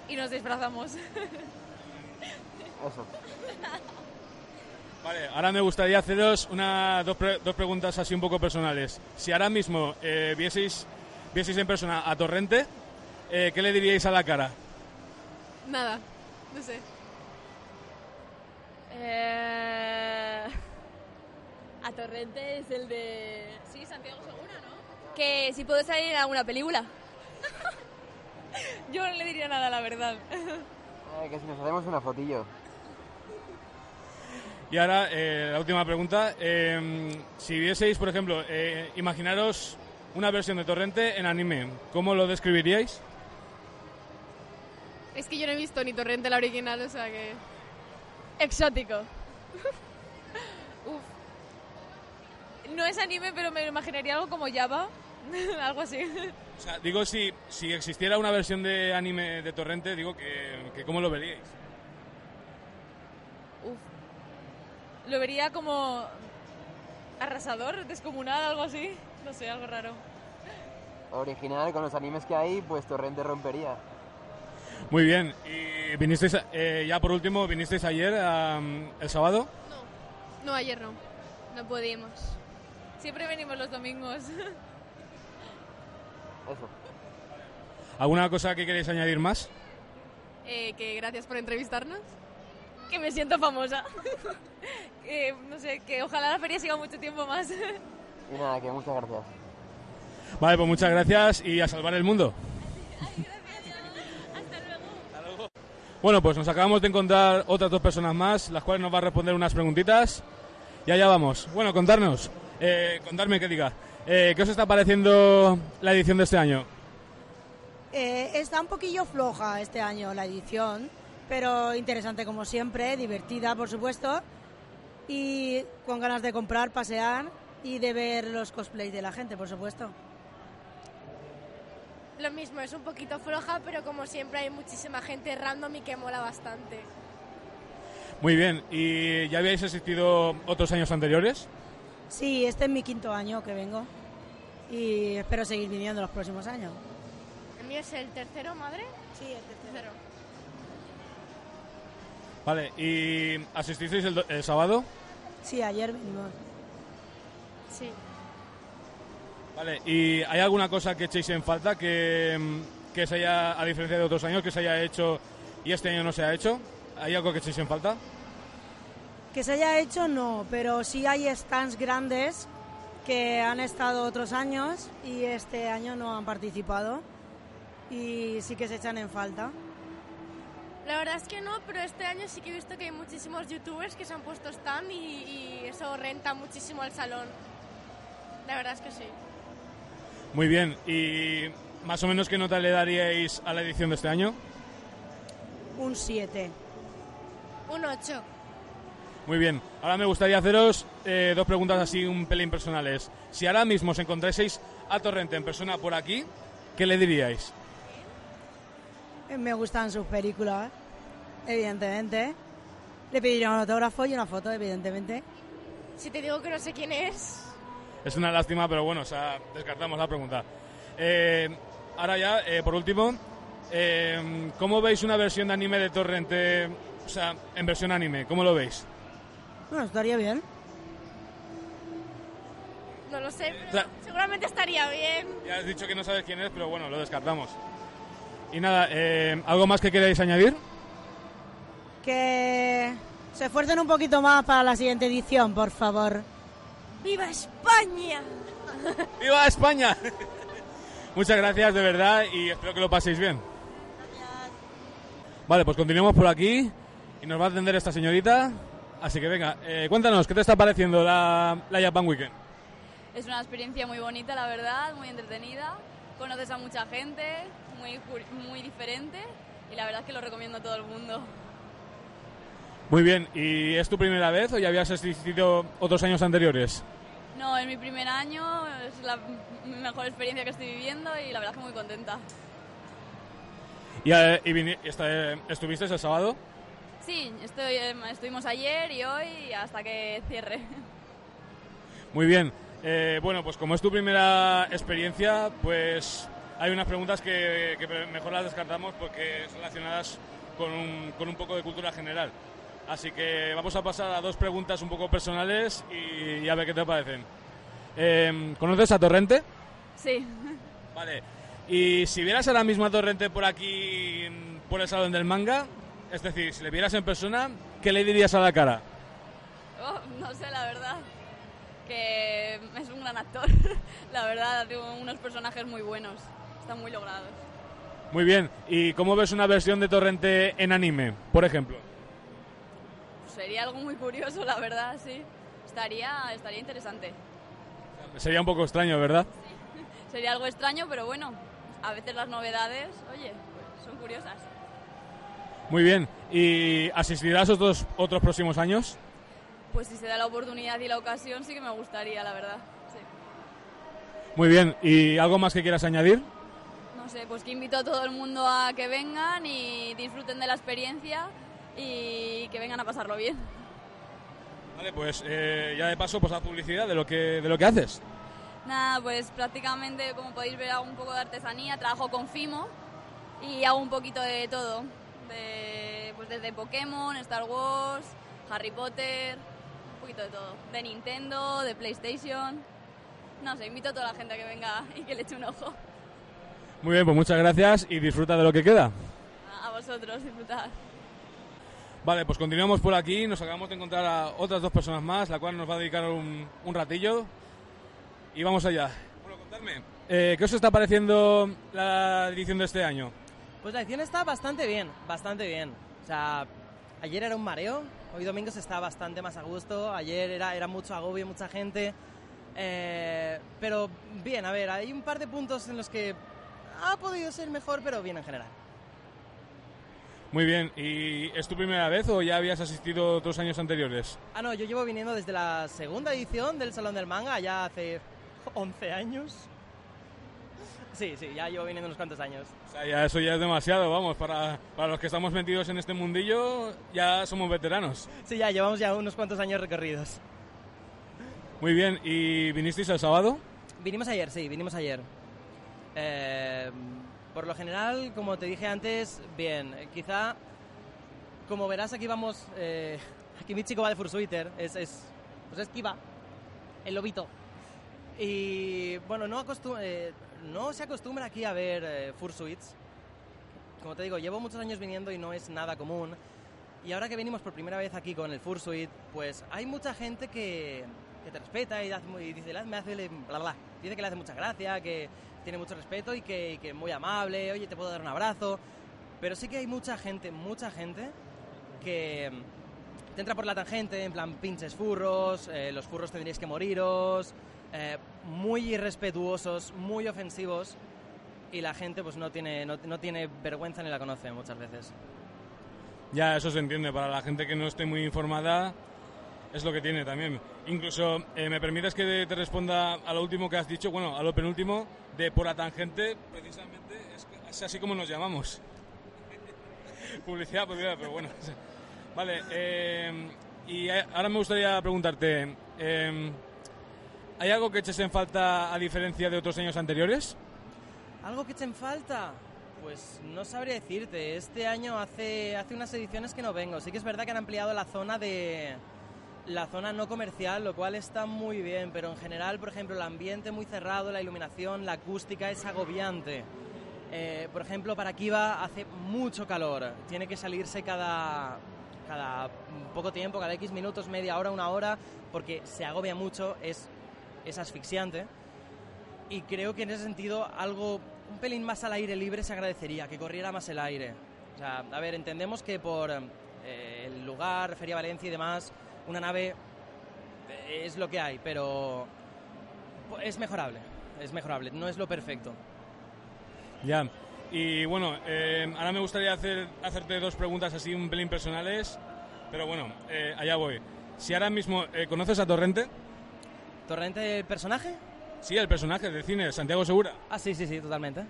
Y nos disfrazamos. Eso. Vale, ahora me gustaría haceros una, dos, pre- dos preguntas así un poco personales. Si ahora mismo eh, vieseis, vieseis en persona a Torrente, eh, ¿qué le diríais a la cara? Nada, no sé. Eh... [laughs] A Torrente es el de... Sí, Santiago Segura, ¿no? Que si puedo salir en alguna película. [laughs] Yo no le diría nada, la verdad. Eh, que si nos hacemos una fotillo. Y ahora, eh, la última pregunta. eh, si vieseis, por ejemplo, eh, imaginaros una versión de Torrente en anime, ¿cómo lo describiríais? Es que yo no he visto ni Torrente la original, o sea que... Exótico. [laughs] No es anime, pero me imaginaría algo como Java. [laughs] algo así. O sea, digo, si, si existiera una versión de anime de Torrente, digo que, que ¿cómo lo veríais? Lo vería como arrasador, descomunal, algo así. No sé, algo raro. Original, con los animes que hay, pues Torrente rompería. Muy bien. ¿Y vinisteis, eh, ya por último, vinisteis ayer, am, el sábado? No, ayer no. No pudimos. Siempre venimos los domingos. [laughs] Eso. ¿Alguna cosa que queréis añadir más? Eh, que gracias por entrevistarnos. que me siento famosa. [laughs] Eh, no sé, que ojalá la feria siga mucho tiempo más. Nada, que muchas gracias. Vale, pues muchas gracias y a salvar el mundo. Bueno, pues nos acabamos de encontrar otras dos personas más, las cuales nos va a responder unas preguntitas. Y allá vamos. Bueno, contarnos, eh, contarme qué diga. Eh, ¿Qué os está pareciendo la edición de este año? Eh, está un poquillo floja este año la edición, pero interesante como siempre, divertida por supuesto, y con ganas de comprar, pasear y de ver los cosplays de la gente, por supuesto. Lo mismo, es un poquito floja, pero como siempre hay muchísima gente random y que mola bastante. Muy bien, ¿y ya habíais asistido otros años anteriores? Sí, este es mi quinto año que vengo y espero seguir viniendo los próximos años. ¿El mío es el tercero, madre? Sí, el tercero. Vale, ¿y asististeis el, do- el sábado? Sí, ayer vinimos. Sí. Vale, ¿y hay alguna cosa que echéis en falta que, mm, que se haya, a diferencia de otros años, que se haya hecho y este año no se ha hecho? ¿Hay algo que echéis en falta? Que se haya hecho no, pero sí hay stands grandes que han estado otros años y este año no han participado y sí que se echan en falta. La verdad es que no, pero este año sí que he visto que hay muchísimos youtubers que se han puesto stand y, y eso renta muchísimo al salón. La verdad es que sí. Muy bien, ¿y más o menos qué nota le daríais a la edición de este año? Un 7. Un 8. Muy bien, ahora me gustaría haceros eh, dos preguntas así un pelín personales. Si ahora mismo os encontráis a Torrente en persona por aquí, ¿qué le diríais? Eh, Me gustan sus películas, evidentemente. Le pediría un autógrafo y una foto, evidentemente. Si te digo que no sé quién es, Es una lástima, pero bueno, o sea, descartamos la pregunta. Eh, ahora ya, eh, por último, eh, ¿cómo veis una versión de anime de Torrente? O sea, en versión anime, ¿cómo lo veis? Bueno, estaría bien. no lo sé, O pero sea, seguramente estaría bien. ya has dicho que no sabes quién es, pero bueno, lo descartamos. Y nada, eh, ¿algo más que queráis añadir? Que se esfuercen un poquito más para la siguiente edición, por favor. ¡Viva España! ¡Viva España! Muchas gracias, de verdad, y espero que lo paséis bien. Vale, pues continuamos por aquí y nos va a atender esta señorita. Así que venga, eh, cuéntanos, ¿qué te está pareciendo la, la Japan Weekend? Es una experiencia muy bonita, la verdad, muy entretenida. Conoces a mucha gente, muy, muy diferente y la verdad es que lo recomiendo a todo el mundo. Muy bien, ¿y es tu primera vez o ya habías asistido otros años anteriores? No, es mi primer año, es la mejor experiencia que estoy viviendo y la verdad que muy contenta. ¿Y, eh, y vini- esta- estuviste el sábado? Sí, estoy, eh, estuvimos ayer y hoy hasta que cierre. Muy bien. Eh, bueno, pues como es tu primera experiencia, pues hay unas preguntas que, que mejor las descartamos porque son relacionadas con un, con un poco de cultura general. Así que vamos a pasar a dos preguntas un poco personales y, y a ver qué te parecen. Eh, ¿Conoces a Torrente? Sí. Vale. Y si vieras ahora mismo a Torrente por aquí, por el Salón del Manga, es decir, si le vieras en persona, ¿qué le dirías a la cara? Oh, no sé, la verdad. Que es un gran actor. [laughs] la verdad, tiene unos personajes muy buenos. Están muy logrados. Muy bien. ¿Y cómo ves una versión de Torrente en anime, por ejemplo? Sería algo muy curioso, la verdad, sí. Estaría, estaría interesante. Sería un poco extraño, ¿verdad? [laughs] Sería algo extraño, pero bueno, a veces las novedades, oye, pues son curiosas. Muy bien. ¿Y asistirás otros, otros próximos años? Pues si se da la oportunidad y la ocasión, sí que me gustaría, la verdad. Sí. Muy bien. ¿Y algo más que quieras añadir? No sé, pues que invito a todo el mundo a que vengan y disfruten de la experiencia y que vengan a pasarlo bien. Vale, pues eh, ya de paso, pues la publicidad de lo que, de lo que haces. Nada, pues prácticamente, como podéis ver, hago un poco de artesanía, trabajo con Fimo y hago un poquito de todo. De, pues desde Pokémon, Star Wars, Harry Potter, un poquito de todo. De Nintendo, de PlayStation. No sé, invito a toda la gente a que venga [laughs] y que le eche un ojo. Muy bien, pues muchas gracias y disfruta de lo que queda. A, vosotros, disfrutad. Vale, pues continuamos por aquí. Nos acabamos de encontrar a otras dos personas más, la cual nos va a dedicar un, un ratillo. Y vamos allá. Bueno, contadme, eh, ¿qué os está pareciendo la edición de este año? Pues la edición está bastante bien, bastante bien. O sea, ayer era un mareo, hoy domingo se está bastante más a gusto, ayer era, era mucho agobio, mucha gente. Eh, pero bien, a ver, hay un par de puntos en los que ha podido ser mejor, pero bien en general. Muy bien, ¿y es tu primera vez o ya habías asistido otros años anteriores? Ah, no, yo llevo viniendo desde la segunda edición del Salón del Manga, ya hace 11 años. Sí, sí, ya llevo viniendo unos cuantos años. O sea, ya eso ya es demasiado, vamos, para, para los que estamos metidos en este mundillo ya somos veteranos. Sí, ya llevamos ya unos cuantos años recorridos. Muy bien, ¿y vinisteis el sábado? Vinimos ayer, sí, vinimos ayer. Eh, por lo general, como te dije antes, bien. Quizá, como verás, aquí vamos. eh, aquí mi chico va de Fursuiter, es, es, pues es Kiva, el lobito. Y bueno, no, eh, no se acostumbra aquí a ver eh, Fursuits. Como te digo, llevo muchos años viniendo y no es nada común. Y ahora que venimos por primera vez aquí con el Fursuit, pues hay mucha gente que, que te respeta y, hace y dice, "La- me hace, le- bla, bla". Dice que le hace mucha gracia, que tiene mucho respeto y que, es muy amable, oye, te puedo dar un abrazo. Pero sí que hay mucha gente, mucha gente que mm, te entra por la tangente, en plan pinches furros, eh, los furros tendríais que moriros, eh, muy irrespetuosos, muy ofensivos y la gente pues no tiene, no, no tiene vergüenza ni la conoce muchas veces. Ya, eso se entiende. Para la gente que no esté muy informada, es lo que tiene también. Incluso, eh, ¿me permites que te responda a lo último que has dicho? Bueno, a lo penúltimo, de por la tangente, precisamente, es, así como nos llamamos. [laughs] Publicidad, publicidad, pero bueno. [laughs] Vale, eh, y ahora me gustaría preguntarte, eh, ¿hay algo que eches en falta a diferencia de otros años anteriores? ¿Algo que eche en falta? Pues no sabría decirte. Este año hace, hace unas ediciones que no vengo. Sí que es verdad que han ampliado la zona de la zona no comercial, lo cual está muy bien, pero en general, por ejemplo, el ambiente muy cerrado, la iluminación, la acústica es agobiante. Eh, por ejemplo, para Kiva hace mucho calor. Tiene que salirse cada, cada poco tiempo, cada X minutos, media hora, una hora, porque se agobia mucho, es, es asfixiante. Y creo que en ese sentido algo un pelín más al aire libre se agradecería, que corriera más el aire. O sea, a ver, entendemos que por eh, el lugar, Feria Valencia y demás, una nave eh, es lo que hay, pero es mejorable, es mejorable, no es lo perfecto. Ya. Y bueno, eh, ahora me gustaría hacer, hacerte dos preguntas así un pelín personales, pero bueno, eh, allá voy. Si ahora mismo eh, conoces a Torrente. ¿Torrente el personaje? Sí, el personaje de cine, Santiago Segura. Ah, sí, sí, sí, totalmente.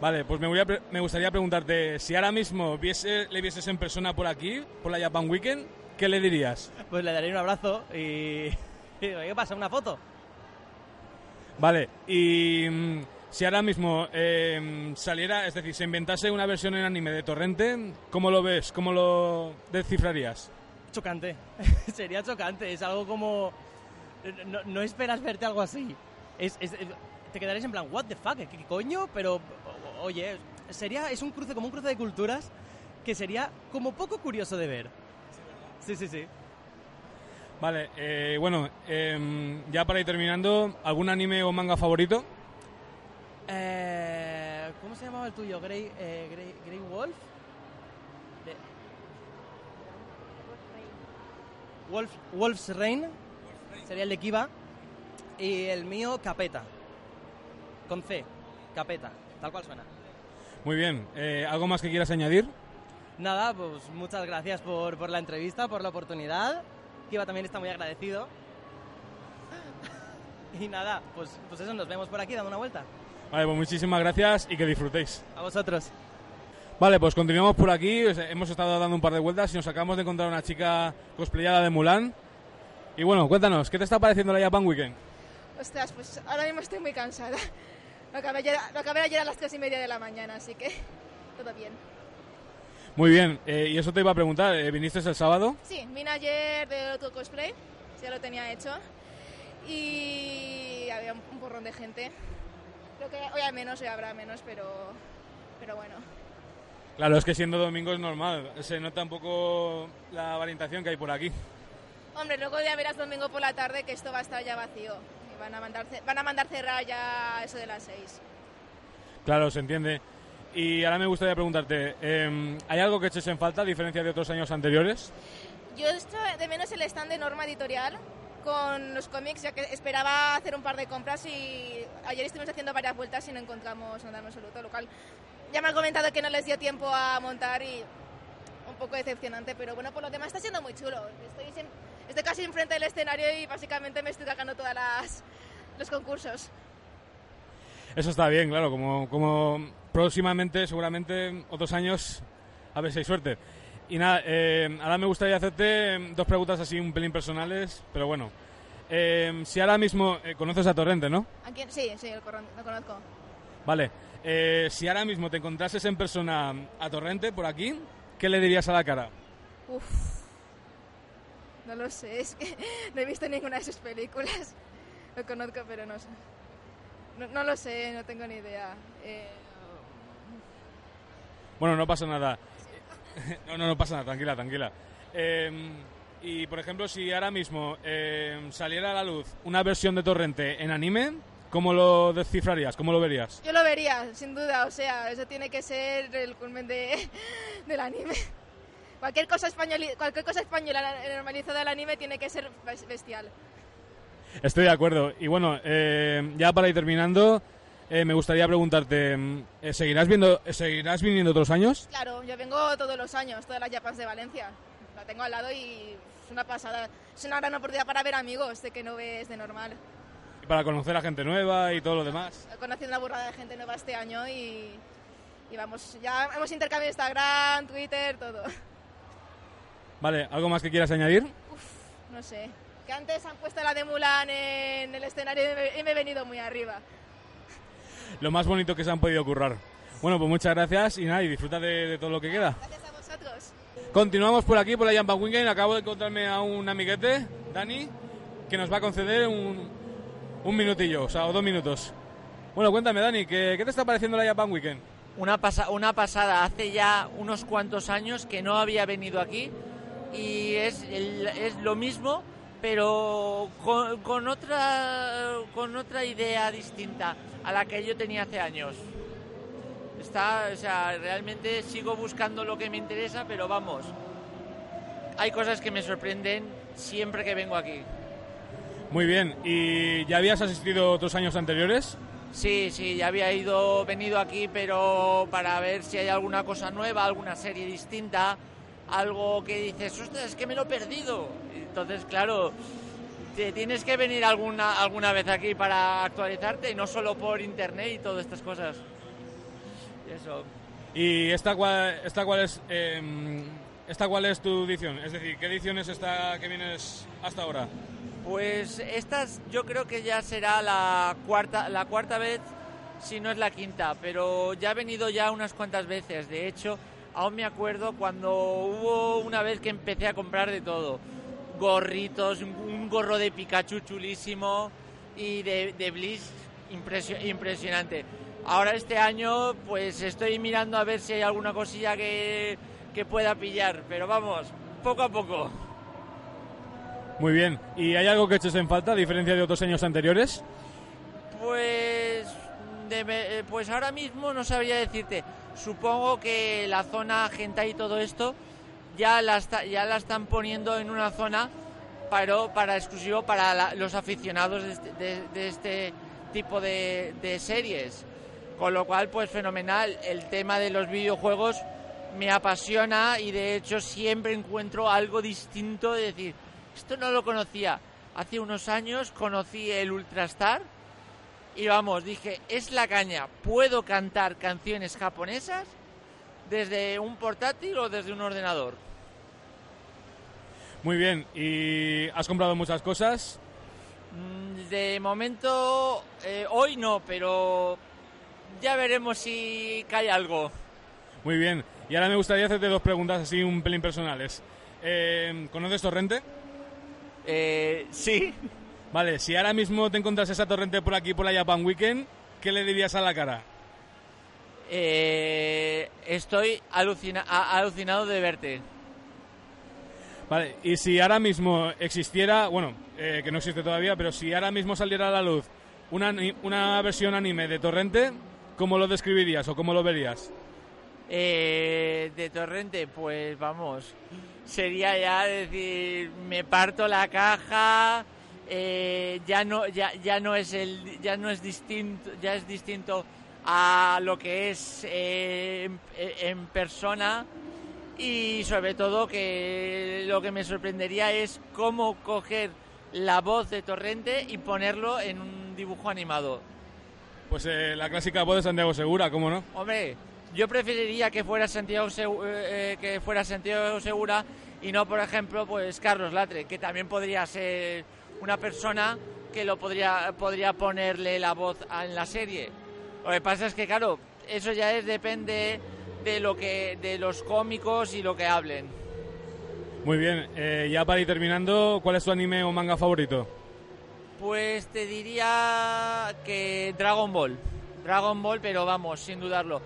Vale, pues me, voy a pre- me gustaría preguntarte, si ahora mismo viese, le vieses en persona por aquí, por la Japan Weekend, ¿qué le dirías? Pues le daré un abrazo y... [laughs] ¿Qué pasa? ¿Una foto? Vale, y mm, si ahora mismo eh, saliera, es decir, se inventase una versión en anime de Torrente, ¿cómo lo ves? ¿Cómo lo descifrarías? Chocante. [laughs] Sería chocante. Es algo como... No, no esperas verte algo así. Es, es- te quedarías en plan, what the fuck, ¿qué, qué coño? Pero, oye, sería, es un cruce, como un cruce de culturas que sería como poco curioso de ver. Sí, sí, sí. Vale, eh, bueno, em, ya para ir terminando, ¿algún anime o manga favorito? Eh, ¿Cómo se llamaba el tuyo? ¿Grey, eh, Grey, Grey Wolf? De- Wolf, Wolf's Rain sería el de Kiva. Y el mío, Capeta. Con C. Capeta. Tal cual suena. Muy bien, eh, ¿algo más que quieras añadir? Nada, pues muchas gracias por, por la entrevista, por la oportunidad. Kiva también está muy agradecido. [laughs] Y nada, pues, pues eso, nos vemos por aquí dando una vuelta. Vale, pues muchísimas gracias y que disfrutéis. A vosotros. Vale, pues continuamos por aquí. Os- Hemos estado dando un par de vueltas y nos acabamos de encontrar una chica cosplayada de Mulan. Y bueno, cuéntanos, ¿qué te está pareciendo la Japan Weekend? Ostras, pues ahora mismo estoy muy cansada. Lo acabé, ayer, lo acabé ayer a las tres y media de la mañana, así que [laughs] todo bien. Muy bien, eh, y eso te iba a preguntar, eh, ¿viniste el sábado? Sí, vine ayer de otro cosplay, ya lo tenía hecho. Y había un, porrón de gente. Creo que hoy al menos, hoy habrá menos, pero, pero bueno. Claro, es que siendo domingo es normal. Se nota un poco la orientación que hay por aquí. Hombre, luego ya verás domingo por la tarde que esto va a estar ya vacío. Y van a mandar, van a mandar cerrar ya eso de las seis. Claro, se entiende. Y ahora me gustaría preguntarte, eh, ¿hay algo que eches en falta a diferencia de otros años anteriores? Yo echo de menos el stand de Norma Editorial con los cómics, ya que esperaba hacer un par de compras y ayer estuvimos haciendo varias vueltas y no encontramos nada en absoluto, lo cual ya me han comentado que no les dio tiempo a montar y un poco decepcionante, pero bueno, por lo demás está siendo muy chulo. Estoy, sin- estoy casi enfrente del escenario y básicamente me estoy sacando todas las los concursos. Eso está bien, claro, como, como próximamente, seguramente, otros años, a ver si hay suerte. Y nada, eh, ahora me gustaría hacerte dos preguntas así un pelín personales, pero bueno. Eh, si ahora mismo eh, conoces a Torrente, ¿no? ¿A quién? Sí, sí, lo conozco. Vale. Eh, si ahora mismo te encontrases en persona a Torrente por aquí, ¿qué le dirías a la cara? Uf. No lo sé, es que [laughs] no he visto ninguna de sus películas. Lo conozco, pero no sé. No, no lo sé, no tengo ni idea. Eh, Bueno, no pasa nada. [laughs] No, no, no pasa nada, tranquila, tranquila. Eh, y, por ejemplo, si ahora mismo eh, saliera a la luz una versión de Torrente en anime, ¿cómo lo descifrarías? ¿Cómo lo verías? yo lo vería, sin duda, o sea, eso tiene que ser el culmen de, [laughs] del anime. Cualquier cosa, españoli- cualquier cosa española normalizada del anime tiene que ser bes- bestial. Estoy de acuerdo. Y bueno, eh, ya para ir terminando, eh, me gustaría preguntarte, mm, eh, ¿seguirás, viendo, eh, ¿seguirás viniendo otros años? Claro, yo vengo todos los años, todas las Japans de Valencia. La tengo al lado y es una pasada. Es una gran oportunidad para ver amigos de que no ves de normal. Y para conocer a gente nueva y todo lo demás. He conocido una burrada de gente nueva este año y, y vamos, ya hemos intercambiado Instagram, Twitter, todo. Vale, ¿algo más que quieras añadir? No sé. Que antes han puesto la de Mulan en el escenario y me he venido muy arriba. Lo más bonito que se han podido currar. Bueno, pues muchas gracias y nada, y disfruta de, de todo lo que queda. Gracias a vosotros. Continuamos por aquí, por la Jump Weekend. Acabo de encontrarme a un amiguete, Dani, que nos va a conceder un, un minutillo, o sea, o dos minutos. Bueno, cuéntame, Dani, ¿qué, qué te está pareciendo la Japan Weekend? Una, pasa- una pasada, hace ya unos cuantos años que no había venido aquí y es, el- es lo mismo, pero con, con otra, con otra idea distinta a la que yo tenía hace años. Está, o sea, realmente sigo buscando lo que me interesa, pero vamos, hay cosas que me sorprenden siempre que vengo aquí. Muy bien, ¿y ya habías asistido otros años anteriores? Sí, sí, ya había ido, venido aquí, pero para ver si hay alguna cosa nueva, alguna serie distinta, algo que dices, ostras, es que me lo he perdido. Entonces, claro, te tienes que venir alguna, alguna vez aquí para actualizarte, y no solo por internet y todas estas cosas. Y Eso. ¿Y esta cuál, esta cuál es em, esta cuál es tu edición? Es decir, ¿qué edición es esta que vienes hasta ahora? Pues esta es- yo creo que ya será la cuarta, la cuarta vez, si no es la quinta, pero ya he venido ya unas cuantas veces. De hecho, aún me acuerdo cuando hubo una vez que empecé a comprar de todo. Gorritos, un, gorro de Pikachu chulísimo y de, de impresio- impresionante. Ahora este año pues estoy mirando a ver si hay alguna cosilla que, que pueda pillar, pero vamos, poco a poco. Muy bien. ¿Y hay algo que eches en falta a diferencia de otros años anteriores? Pues, de- eh, pues ahora mismo no sabría decirte. Supongo que la zona hentai y todo esto ya la, ya la están poniendo en una zona para, para exclusivo para los aficionados de este, de este tipo de, de series. Con lo cual, pues fenomenal. El tema de los videojuegos me apasiona y de hecho siempre encuentro algo distinto de decir, esto no lo conocía. Hace unos años conocí el Ultrastar y vamos, dije, es la caña. Puedo cantar canciones japonesas desde un portátil o desde un ordenador. Muy bien. ¿Y has comprado muchas cosas? Mm, De momento, eh, hoy no, pero ya veremos si cae algo. Muy bien. Y ahora me gustaría hacerte dos preguntas así un pelín personales. Eh, ¿Conoces Torrente? Eh, sí. Vale, si ahora mismo te encontras esa Torrente por aquí, por la Japan Weekend, ¿qué le dirías a la cara? Eh, estoy alucina- a- alucinado de verte. Vale, y si ahora mismo existiera, bueno, eh, que no existe todavía, pero si ahora mismo saliera a la luz una, una versión anime de Torrente, ¿cómo lo describirías o cómo lo verías? Eh, de Torrente, pues vamos, sería ya decir, me parto la caja, eh, ya no, ya, ya no es el, ya no es distinto, ya es distinto a lo que es eh, en, en persona y sobre todo que lo que me sorprendería es cómo coger la voz de Torrente y ponerlo en un dibujo animado. Pues eh, la clásica voz de Santiago Segura, ¿cómo no? Hombre, yo preferiría que fuera Santiago Segu- eh, eh, que fuera Santiago Segura y no, por ejemplo, pues Carlos Latre, que también podría ser una persona que lo podría, podría ponerle la voz a- en la serie. Lo que pasa es que, claro, eso ya es depende de lo que de los cómicos y lo que hablen. Muy bien, eh, ya para ir terminando, ¿cuál es tu anime o manga favorito? Pues te diría que Dragon Ball. Dragon Ball, pero vamos, sin dudarlo.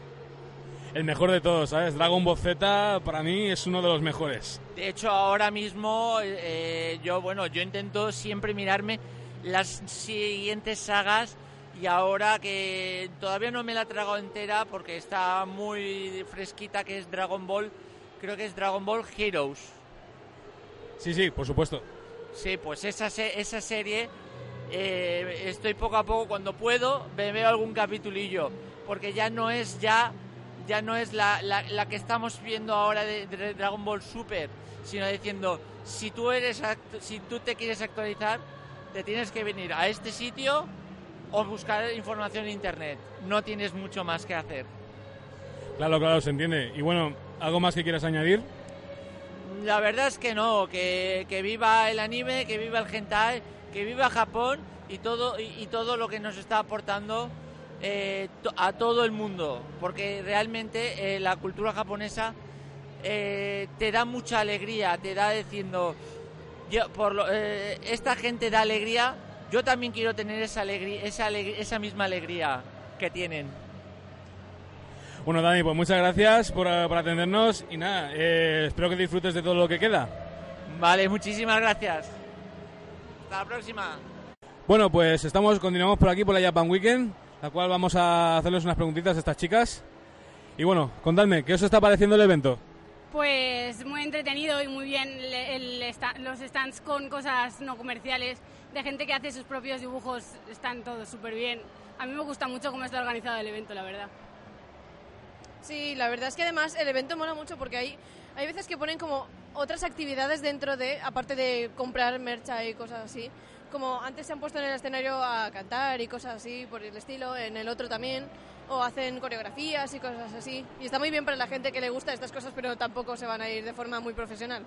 El mejor de todos, ¿sabes? Dragon Ball Z para mí es uno de los mejores. De hecho, ahora mismo eh, yo, bueno, yo intento siempre mirarme las siguientes sagas y ahora que todavía no me la he tragado entera porque está muy fresquita, que es Dragon Ball, creo que es Dragon Ball Heroes. Sí, sí, por supuesto. Sí, pues esa, esa serie eh, estoy poco a poco cuando puedo me veo algún capitulillo porque ya no es ya ya no es la, la- la que estamos viendo ahora de, de Dragon Ball Super sino diciendo si tú eres si tú te quieres actualizar te tienes que venir a este sitio o buscar información en internet no tienes mucho más que hacer Claro, claro, se entiende. Y bueno, ¿algo más que quieras añadir? La verdad es que no, que, que viva el anime, que viva el hentai, que viva Japón y todo, y, y todo lo que nos está aportando eh, a todo el mundo, porque realmente eh, la cultura japonesa eh, te da mucha alegría, te da diciendo, yo, por lo- eh, esta gente da alegría, yo también quiero tener esa, alegría, esa, alegría- esa misma alegría que tienen. Bueno, Dani, pues muchas gracias por, eh, por atendernos y nada, eh, espero que disfrutes de todo lo que queda. Vale, muchísimas gracias. Hasta la próxima. Bueno, pues estamos, continuamos por aquí por la Japan Weekend, la cual vamos a hacerles unas preguntitas a estas chicas. Y bueno, contadme, ¿qué os está pareciendo el evento? Pues muy entretenido y muy bien el los stands con cosas no comerciales, de gente que hace sus propios dibujos, están todos súper bien. A mí me gusta mucho cómo está organizado el evento, la verdad. Sí, la verdad es que además el evento mola mucho porque hay, hay veces que ponen como otras actividades dentro de, aparte de comprar mercha y cosas así. Como antes se han puesto en el escenario a cantar y cosas así por el estilo, en el otro también, o hacen coreografías y cosas así. Y está muy bien para la gente que le gusta estas cosas, pero tampoco se van a ir de forma muy profesional.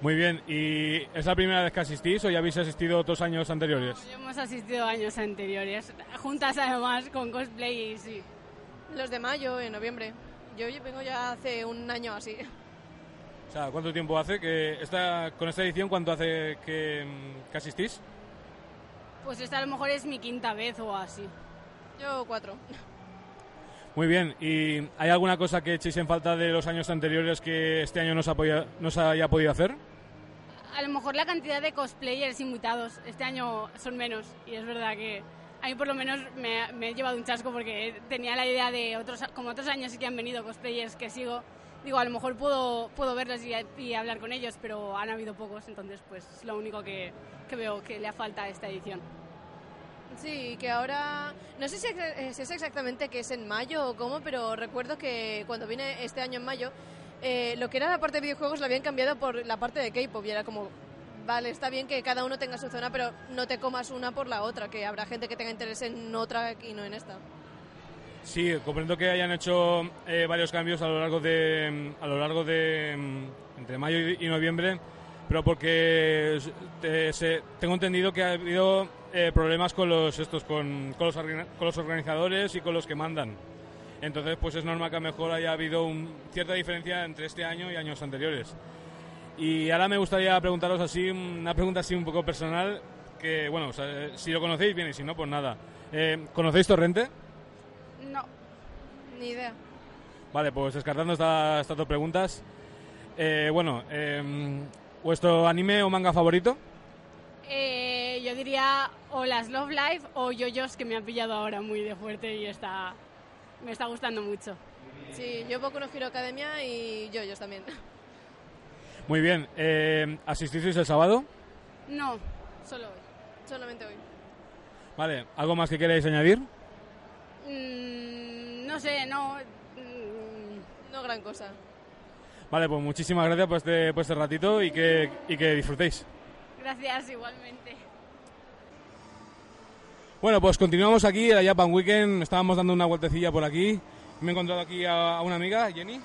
Muy bien, ¿y es la primera vez que asistís o ya habéis asistido otros años anteriores? Hemos asistido años anteriores, juntas además con cosplay y sí. Los de mayo, en noviembre. Yo vengo ya hace un año así. O sea, ¿cuánto tiempo hace que esta, con esta edición, cuánto hace que, que asistís? Pues esta a lo mejor es mi quinta vez o así. Yo cuatro. Muy bien, ¿y hay alguna cosa que echéis en falta de los años anteriores que este año no se, apoya- no se haya podido hacer? A lo mejor la cantidad de cosplayers invitados este año son menos y es verdad que a mí por lo menos me, me he llevado un chasco porque tenía la idea de otros, como otros años sí que han venido cosplayers que sigo, digo a lo mejor puedo, puedo verlos y, hablar con ellos, pero han habido pocos, entonces pues es lo único que, que veo que le falta a esta edición. Sí, que ahora... No sé eh, si es exactamente que es en mayo o cómo, pero recuerdo que cuando vine este año en mayo, eh, lo que era la parte de videojuegos la habían cambiado por la parte de K-pop y era como... Vale, está bien que cada uno tenga su zona, pero no te comas una por la otra, que habrá gente que tenga interés en otra y no en esta. Sí, comprendo que hayan hecho eh, varios cambios a lo largo de mm, a lo largo de mm, entre mayo y, noviembre, pero porque se- tengo entendido que ha habido eh, problemas con los estos con, con los con los organizadores y con los que mandan. Entonces, pues es normal que a mejor haya habido un- cierta diferencia entre este año y años anteriores. Y ahora me gustaría preguntaros así una pregunta así un poco personal que bueno, sea, si lo conocéis bien y si no, pues nada. Eh, ¿Conocéis Torrente? Ni idea. Vale, pues descartando esta- estas dos preguntas. Eh, bueno, em, ¿vuestro anime o manga favorito? Eh, yo diría o las Love Live o Yoyos que me han pillado ahora muy de fuerte y está, me está gustando mucho. Sí, yo Boku no Hero Academia y yo también. Muy bien. Eh, ¿Asististeis el sábado? No, solo hoy. Solamente hoy. Vale, ¿algo más que queráis añadir? Mm, no sé, no. mm, No gran cosa. Vale, pues muchísimas gracias por este, por este ratito y que, y que disfrutéis. gracias igualmente. Bueno, pues continuamos aquí en la Japan Weekend. Estábamos dando una vueltecilla por aquí. Me he encontrado aquí a, a una amiga, Jenny.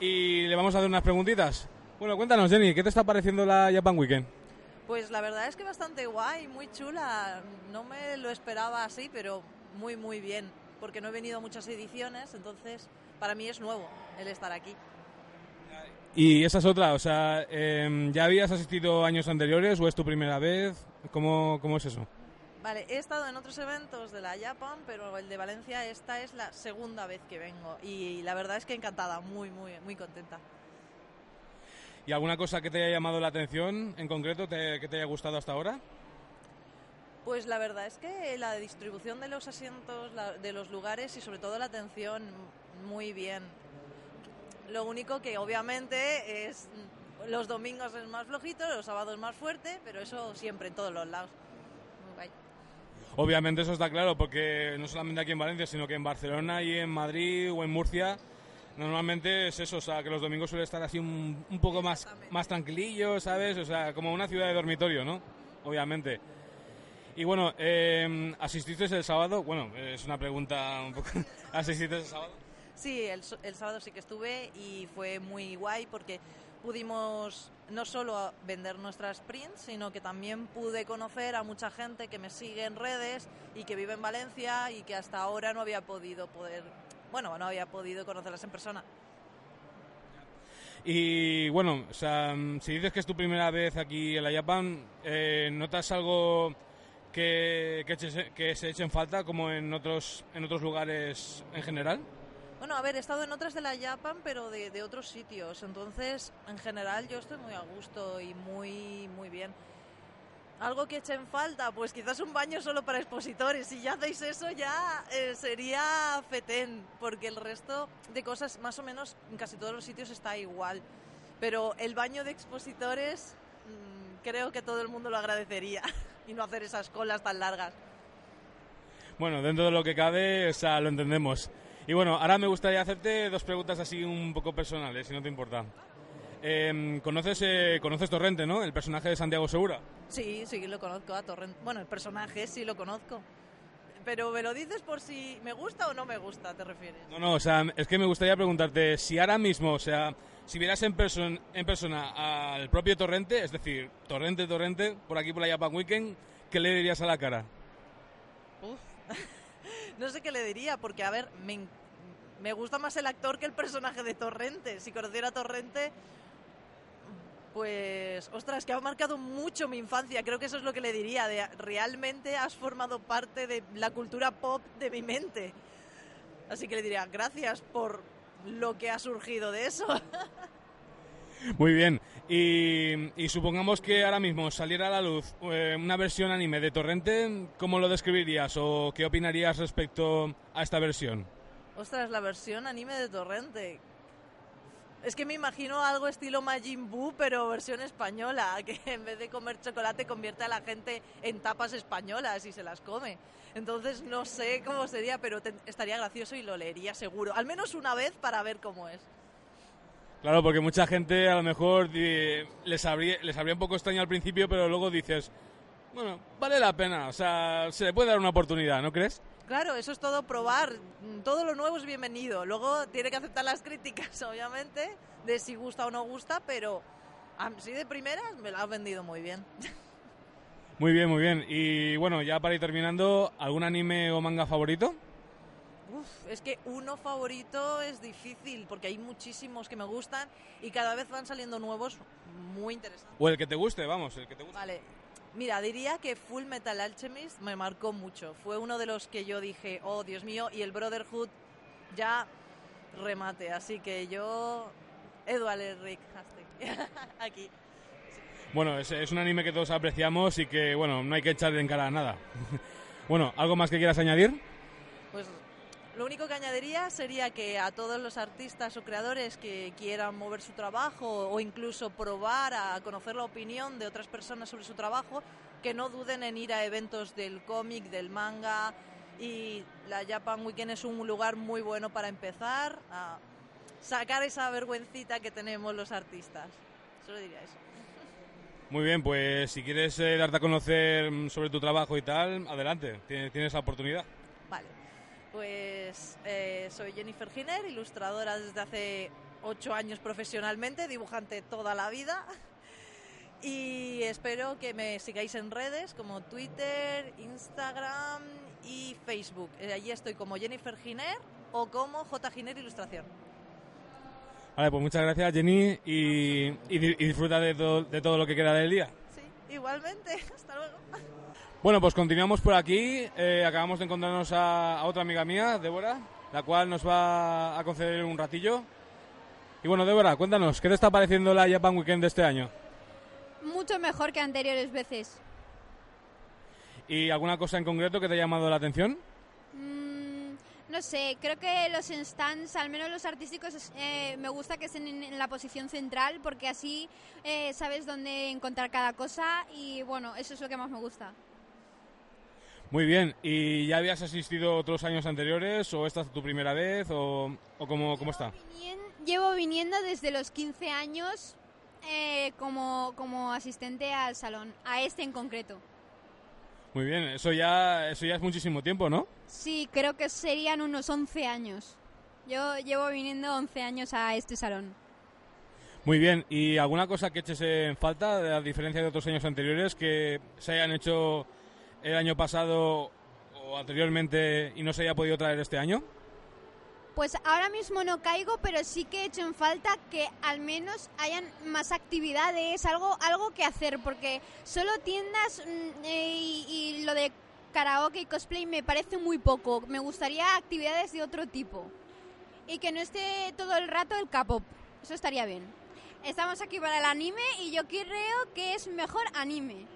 Y le vamos a hacer unas preguntitas. Bueno, cuéntanos, Jenny, ¿qué te está pareciendo la Japan Weekend? Pues la verdad es que bastante guay, muy chula. No me lo esperaba así, pero muy, muy bien. Porque no he venido a muchas ediciones, entonces para mí es nuevo el estar aquí. Y esa es otra, o sea, em, ¿ya habías asistido años anteriores o es tu primera vez? ¿Cómo, cómo es eso? Vale, he estado en otros eventos de la Japan, pero el de Valencia esta es la segunda vez que vengo y la verdad es que encantada, muy, muy, muy contenta. ¿Y alguna cosa que te haya llamado la atención en concreto, te- que te haya gustado hasta ahora? Pues la verdad es que la distribución de los asientos, la- de los lugares y sobre todo la atención, muy bien. Lo único que obviamente es los domingos es más flojito, los sábados más fuerte, pero eso siempre en todos los lados. Obviamente eso está claro, porque no solamente aquí en Valencia, sino que en Barcelona y en Madrid o en Murcia, normalmente es eso, o sea, que los domingos suele estar así un, un poco más, más tranquilillo, ¿sabes? O sea, como una ciudad de dormitorio, ¿no? Obviamente. Y bueno, eh, ¿asististe el sábado? Bueno, es una pregunta un poco... [laughs] ¿Asististe el sábado? Sí, el, el sábado sí que estuve y fue muy guay porque pudimos no solo vender nuestras prints, sino que también pude conocer a mucha gente que me sigue en redes y que vive en Valencia y que hasta ahora no había podido poder, bueno, no había podido conocerlas en persona. Y bueno, o sea, mm, si dices que es tu primera vez aquí en la Japan, eh, ¿notas algo que, que, eches- que se eche en falta como en otros, en otros lugares en general? Bueno, a ver, he estado en otras de la Japan, pero de, de otros sitios. Entonces, en general, yo estoy muy a gusto y muy, muy bien. Algo que eche en falta, pues quizás un baño solo para expositores. Si ya hacéis eso, ya eh, sería fetén, porque el resto de cosas, más o menos, en casi todos los sitios está igual. Pero el baño de expositores, mm, creo que todo el mundo lo agradecería. [laughs] y no hacer esas colas tan largas. Bueno, dentro de lo que cabe, o sea, lo entendemos. Y bueno, ahora me gustaría hacerte dos preguntas así un poco personales, si no te importa. Em, ¿conoces, eh, conoces Torrente, no? El personaje de Santiago Segura. Sí, sí, lo conozco a. Bueno, el personaje sí lo conozco. Pero me lo dices por si me gusta o no me gusta, ¿te refieres? No, no, o sea, es que me gustaría preguntarte si ahora mismo, o sea, si vieras en, person- en persona al propio Torrente, es decir, Torrente, Torrente, por aquí por la Japan Weekend, ¿qué le dirías a la cara? Uf. [laughs] no sé qué le diría, porque, a ver, me, me gusta más el actor que el personaje de Torrente. Si conociera a Torrente, pues, ostras, que ha marcado mucho mi infancia. Creo que eso es lo que le diría, de realmente has formado parte de la cultura pop de mi mente. Así que le diría, gracias por lo que ha surgido de eso. [laughs] Muy bien, y, y supongamos que ahora mismo saliera a la luz eh, una versión anime de Torrente, ¿cómo lo describirías o qué opinarías respecto a esta versión? Ostras, la versión anime de Torrente. Es que me imagino algo estilo Majin Buu, pero versión española, que [laughs] en vez de comer chocolate convierte a la gente en tapas españolas y se las come. Entonces no sé cómo sería, pero estaría gracioso y lo leería seguro. Al menos una vez para ver cómo es. Claro, porque mucha gente a lo mejor les, habría, les habría un poco extraño al principio, pero luego dices, bueno, vale la pena, o sea, se le puede dar una oportunidad, ¿no crees? Claro, eso es todo probar. Todo lo nuevo es bienvenido. Luego tiene que aceptar las críticas, [laughs] obviamente, de si gusta o no gusta, pero así de primeras me lo has vendido muy bien. [laughs] Muy bien, muy bien. Y bueno, ya para ir terminando, ¿algún anime o manga favorito? Uf, es que uno favorito es difícil porque hay muchísimos que me gustan y cada vez van saliendo nuevos muy interesantes. O el que te guste, vamos, el que te guste. Vale, mira, diría que Full Metal Alchemist me marcó mucho. Fue uno de los que yo dije, oh Dios mío, y el Brotherhood ya remate. Así que yo, Edward Rick, hashtag, [laughs] aquí. Bueno, es, es un anime que todos apreciamos y que, bueno, no hay que echarle en cara a nada. [laughs] bueno, ¿algo más que quieras añadir? Pues lo único que añadiría sería que a todos los artistas o creadores que quieran mover su trabajo o incluso probar a conocer la opinión de otras personas sobre su trabajo, que no duden en ir a eventos del cómic, del manga y la Japan Weekend es un lugar muy bueno para empezar a sacar esa vergüencita que tenemos los artistas. Solo diría eso. Muy bien, pues si quieres eh, darte a conocer mm, sobre tu trabajo y tal, adelante, tienes, tienes la oportunidad. Vale, pues eh, soy Jennifer Giner, ilustradora desde hace ocho años profesionalmente, dibujante toda la vida. Y espero que me sigáis en redes como Twitter, Instagram y Facebook. Eh, allí estoy como Jennifer Giner o como J. Giner Ilustración. Vale, pues muchas gracias Jenny y, y di- y disfruta de, to- de todo lo que queda del día. Igualmente, [laughs] hasta luego. Bueno, pues continuamos por aquí. Eh, acabamos de encontrarnos a, a otra amiga mía, Débora, la cual nos va a conceder un ratillo. Y bueno, Débora, cuéntanos, ¿qué te está pareciendo la Japan Weekend de este año? Mucho mejor que anteriores veces. ¿Y alguna cosa en concreto que te ha llamado la atención? Mm, no sé, creo que los stands, al menos los artísticos, eh, me gusta que estén en, en la posición central porque así eh, sabes dónde encontrar cada cosa y bueno, eso es lo que más me gusta. Muy bien, ¿y ya habías asistido otros años anteriores o esta es tu primera vez o, o cómo, cómo está? Llevo viniendo desde los 15 años eh, como, como asistente al salón, a este en concreto. Muy bien, eso ya, eso ya es muchísimo tiempo, ¿no? Sí, creo que serían unos 11 años. Yo llevo viniendo 11 años a este salón. Muy bien, ¿y alguna cosa que eches en falta, a diferencia de otros años anteriores, que se hayan hecho el año pasado o anteriormente y no se haya podido traer este año? Pues ahora mismo no caigo, pero sí que he hecho en falta que al menos hayan más actividades, algo, algo que hacer, porque solo tiendas mm, eh, y, lo de karaoke y cosplay me parece muy poco. Me gustaría actividades de otro tipo. Y que no esté todo el rato el K-pop. Eso estaría bien. Estamos aquí para el anime y yo creo que es mejor anime.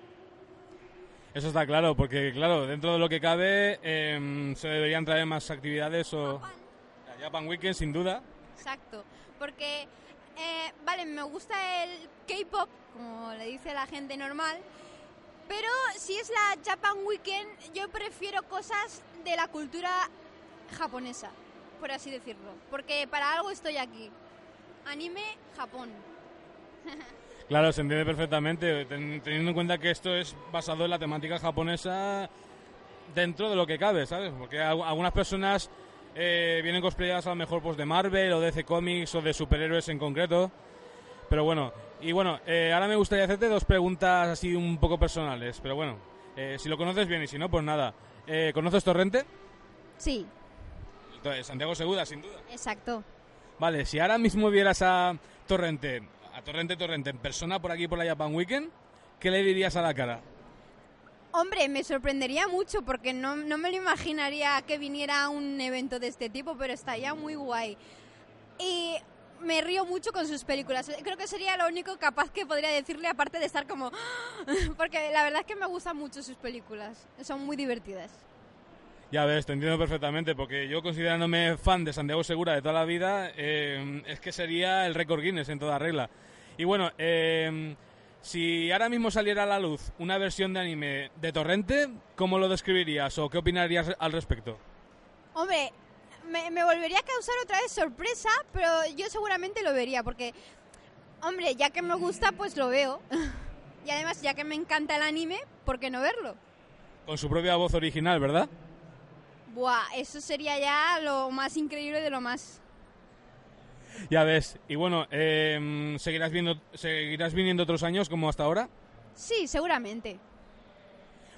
Eso está claro, porque claro, dentro de lo que cabe em, se deberían traer más actividades o... La Japan Weekend, sin duda. Exacto, porque, eh, vale, me gusta el K-pop, como le dice la gente normal, pero si es la Japan Weekend, yo prefiero cosas de la cultura japonesa, por así decirlo, porque para algo estoy aquí. Anime, Japón. [laughs] Claro, se entiende perfectamente, ten- teniendo en cuenta que esto es basado en la temática japonesa dentro de lo que cabe, ¿sabes? Porque al- algunas personas eh, vienen cosplayadas a lo mejor pues de Marvel o de DC Comics o de superhéroes en concreto. Pero bueno, y bueno, eh, ahora me gustaría hacerte dos preguntas así un poco personales, pero bueno, eh, si lo conoces bien y si no, pues nada. Eh, ¿Conoces Torrente? Sí, Entonces, Santiago Seguda, sin duda. exacto. Vale, si ahora mismo vieras a Torrente, a Torrente Torrente en persona por aquí por la Japan Weekend, ¿qué le dirías a la cara? Hombre, me sorprendería mucho porque no, no me lo imaginaría que viniera a un evento de este tipo, pero estaría muy guay. Y me río mucho con sus películas. Creo que sería lo único capaz que podría decirle, aparte de estar como... [gasps] porque la verdad es que me gustan mucho sus películas. Son muy divertidas. Ya ves, te entiendo perfectamente, porque yo considerándome fan de Santiago Segura de toda la vida, eh, es que sería el récord Guinness en toda regla. Y bueno, eh, si ahora mismo saliera a la luz una versión de anime de Torrente, ¿cómo lo describirías o qué opinarías al respecto? Hombre, me, me volvería a causar otra vez sorpresa, pero yo seguramente lo vería porque, hombre, ya que me gusta, pues lo veo. [laughs] y además, ya que me encanta el anime, ¿por qué no verlo? Con su propia voz original, ¿verdad? Buah, eso sería ya lo más increíble de lo más. Ya ves. Y bueno, eh, ¿seguirás, viendo, ¿seguirás viniendo otros años como hasta ahora? Sí, seguramente.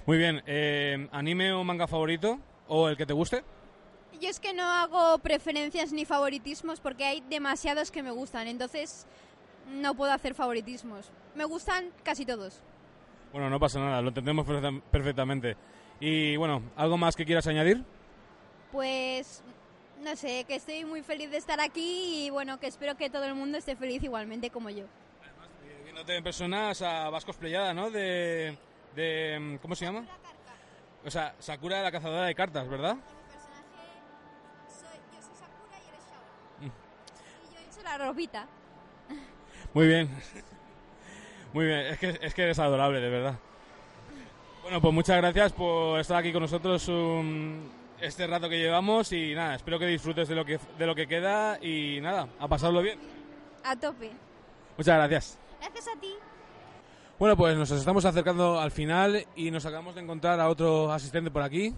Muy bien. eh, ¿Anime o manga favorito? ¿O el que te guste? Yo es que no hago preferencias ni favoritismos porque hay demasiados que me gustan, entonces no puedo hacer favoritismos. Me gustan casi todos. Bueno, no pasa nada, lo entendemos perfecta- perfectamente. Y bueno, ¿algo más que quieras añadir? Pues no sé, que estoy muy feliz de estar aquí y bueno, que espero que todo el mundo esté feliz igualmente como yo. Viéndote en persona, a vas cosplayada, ¿no? De, de... ¿Cómo se llama? O sea, Sakura la cazadora de cartas, ¿verdad? Y yo he hecho la ropita. Muy bien. Muy bien, es que, es que eres adorable, de verdad. Bueno, pues muchas gracias por estar aquí con nosotros un- este rato que llevamos y nada, espero que disfrutes de lo que, de lo que queda y nada, a pasarlo bien. A tope. Muchas gracias. Gracias a ti. Bueno, pues nos estamos acercando al final y nos acabamos de encontrar a otro asistente por aquí,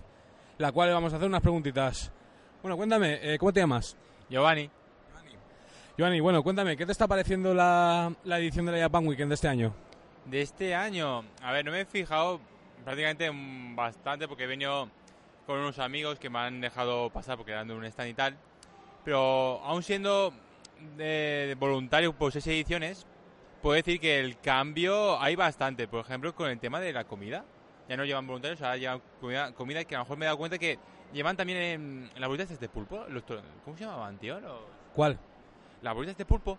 la cual le vamos a hacer unas preguntitas. Bueno, cuéntame, eh, ¿cómo te llamas? Giovanni. Giovanni, bueno, cuéntame, ¿qué te está pareciendo la, la edición de la Japan Weekend de este año? De este año, a ver, no me he fijado prácticamente mm, bastante porque he venido con unos amigos que me han dejado pasar porque eran de un stand y tal. Pero aún siendo de, de voluntario por seis ediciones, puedo decir que el cambio hay bastante. Por ejemplo, con el tema de la comida. Ya no llevan voluntarios, ahora llevan comida, comida que a lo mejor me he dado cuenta que llevan también en, en las bolitas de pulpo. Los ¿Cómo se llamaban, tío? Los- ¿Cuál? Las bolitas de pulpo.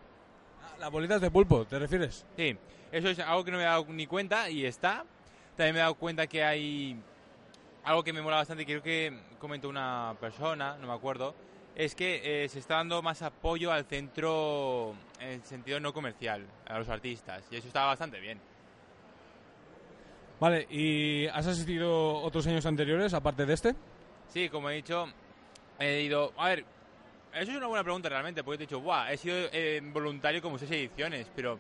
Las bolitas de pulpo, ¿te refieres? Sí, eso es algo que no me he dado ni cuenta y está. También me he dado cuenta que hay algo que me mola bastante, creo que comentó una persona, no me acuerdo, es que eh, se está dando más apoyo al centro en sentido no comercial, a los artistas, y eso está bastante bien. Vale, ¿y has asistido otros años anteriores aparte de este? Sí, como he dicho, he ido... A ver, eso es una buena pregunta realmente, porque te he dicho, guau, he sido eh, voluntario como seis ediciones, pero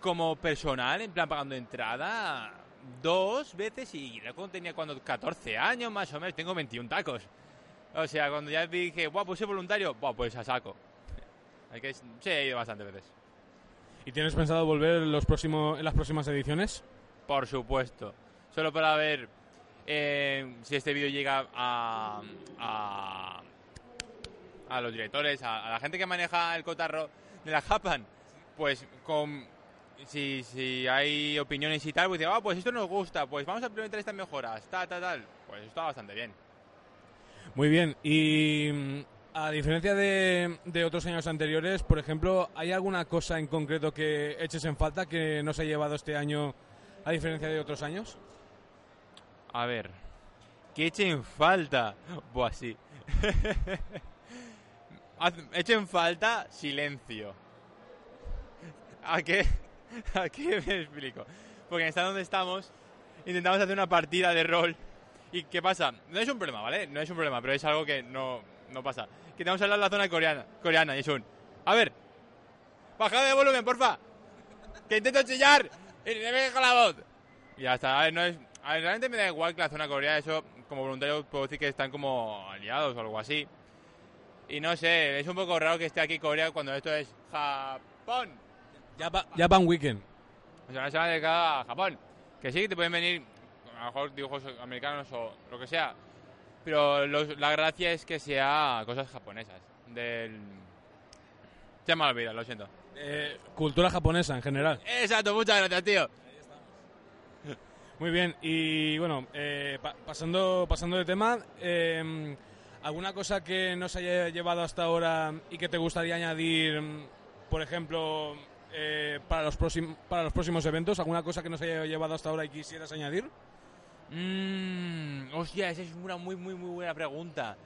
como personal, en plan pagando entrada, dos veces y cuando tenía cuando 14 años más o menos, tengo 21 tacos. O sea, cuando ya dije, guau, pues soy voluntario, guau, pues a saco. Hay que, sí, he ido bastantes veces. ¿Y tienes pensado volver los próximos, en las próximas ediciones? Por supuesto. Solo para ver eh, si este vídeo llega a, a, a los directores, a, a la gente que maneja el cotarro de la Japan. Pues con, si, si hay opiniones y tal, pues digo, ah, pues esto nos gusta, pues vamos a implementar estas mejoras, tal, tal, tal. Pues está bastante bien. Muy bien, y mm, a diferencia de, de otros años anteriores, por ejemplo, ¿hay alguna cosa en concreto que eches en falta que no se ha llevado este año a diferencia de otros años? A ver, que echen falta. Buah, sí. [laughs] Haz- echen falta silencio. ¿A qué? [laughs] ¿A qué me explico? Porque en el donde estamos, intentamos hacer una partida de rol. ¿Y qué pasa? No es un problema, ¿vale? No es un problema, pero es algo que no, no pasa. Que hablar la zona coreana, coreana y es un... A ver, bajad de volumen, porfa. Que intento chillar y me deja la voz. Y ya está, a ver, no es... A ver, realmente me da igual que la zona coreana, eso como voluntario puedo decir que están como aliados o algo así. Y no sé, es un poco raro que esté aquí Corea cuando esto es Japón. Japan Weekend. O sea, una semana dedicada a Japón. Que sí, te pueden venir a lo mejor dibujos americanos o lo que sea. Pero los- la gracia es que sea cosas japonesas. Del... Se me ha olvidado, lo siento. Eh, cultura japonesa en general. Exacto, muchas gracias, tío. Muy bien, y bueno, eh, pa- pasando, pasando de tema, eh, ¿alguna cosa que no se haya llevado hasta ahora y que te gustaría añadir, por ejemplo, eh, para, los para los próximos eventos? ¿Alguna cosa que no se haya llevado hasta ahora y quisieras añadir? Mmm, hostia, esa es una muy, muy, muy buena pregunta.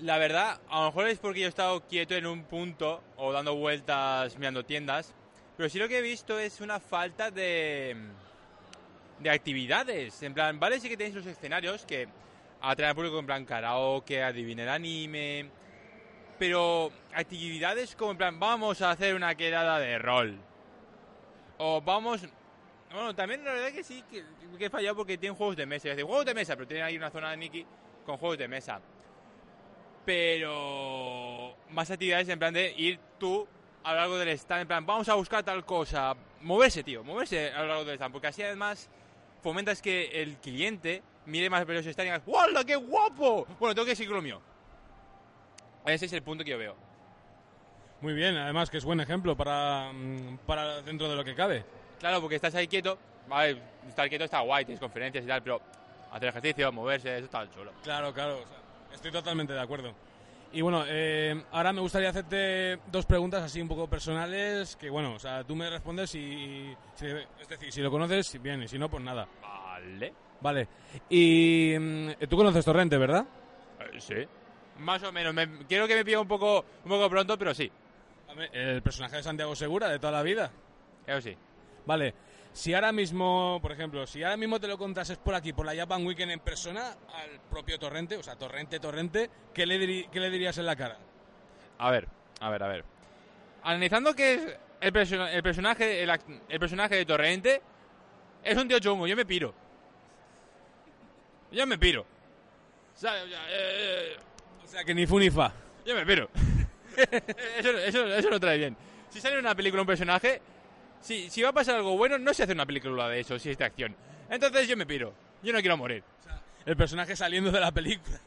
La verdad, a lo mejor es porque yo he estado quieto en un punto o dando vueltas mirando tiendas, pero sí lo que he visto es una falta de, de actividades. En plan, vale, sí que tenéis los escenarios que atraen al público en plan karaoke, adivina el anime, pero actividades como en plan, vamos a hacer una quedada de rol. O vamos... Bueno, también la verdad que sí, que, que he fallado porque tienen juegos de mesa. Es decir, juegos de mesa, pero tienen ahí una zona de Mickey con juegos de mesa. Pero más actividades en plan de ir tú a lo largo del stand, en plan, vamos a buscar tal cosa. Moverse, tío, moverse a lo largo del stand, porque así además fomentas que el cliente mire más los stand y diga, ¡Hola, qué guapo! Bueno, tengo que seguir lo mío. Ese es el punto que yo veo. Muy bien, además que es buen ejemplo para, mm, para dentro de lo que cabe. Claro, porque estás ahí quieto, vale, estar quieto está guay, tienes conferencias y tal, pero hacer ejercicio, moverse, eso está chulo. Claro, claro, o sea, estoy totalmente de acuerdo. Y bueno, eh, ahora me gustaría hacerte dos preguntas así un poco personales, que bueno, o sea, tú me respondes y, si- es decir, si lo conoces, bien, y si no, pues nada. Vale. Vale. Y mm, tú conoces Torrente, ¿verdad? Eh, sí. Más o menos, me- quiero que me pida un poco, un poco pronto, pero sí. El personaje de Santiago Segura de toda la vida. Eso sí. Vale. Si ahora mismo, por ejemplo, si ahora mismo te lo contases por aquí, por la Japan Weekend en persona, al propio Torrente, o sea, Torrente, Torrente, ¿qué le, diri- qué le dirías en la cara? A ver, a ver, a ver. Analizando que es el, perso- el personaje el, el personaje de Torrente, es un tío chungo, yo me piro. Yo me piro. O sea, eh, O sea, que ni fu ni fa. yo me piro. [laughs] eso, eso, eso no trae bien. Si sale una película un personaje, si, si va a pasar algo bueno, no se hace una película de eso, si es de acción. Entonces yo me piro. Yo no quiero morir. El personaje saliendo de la película.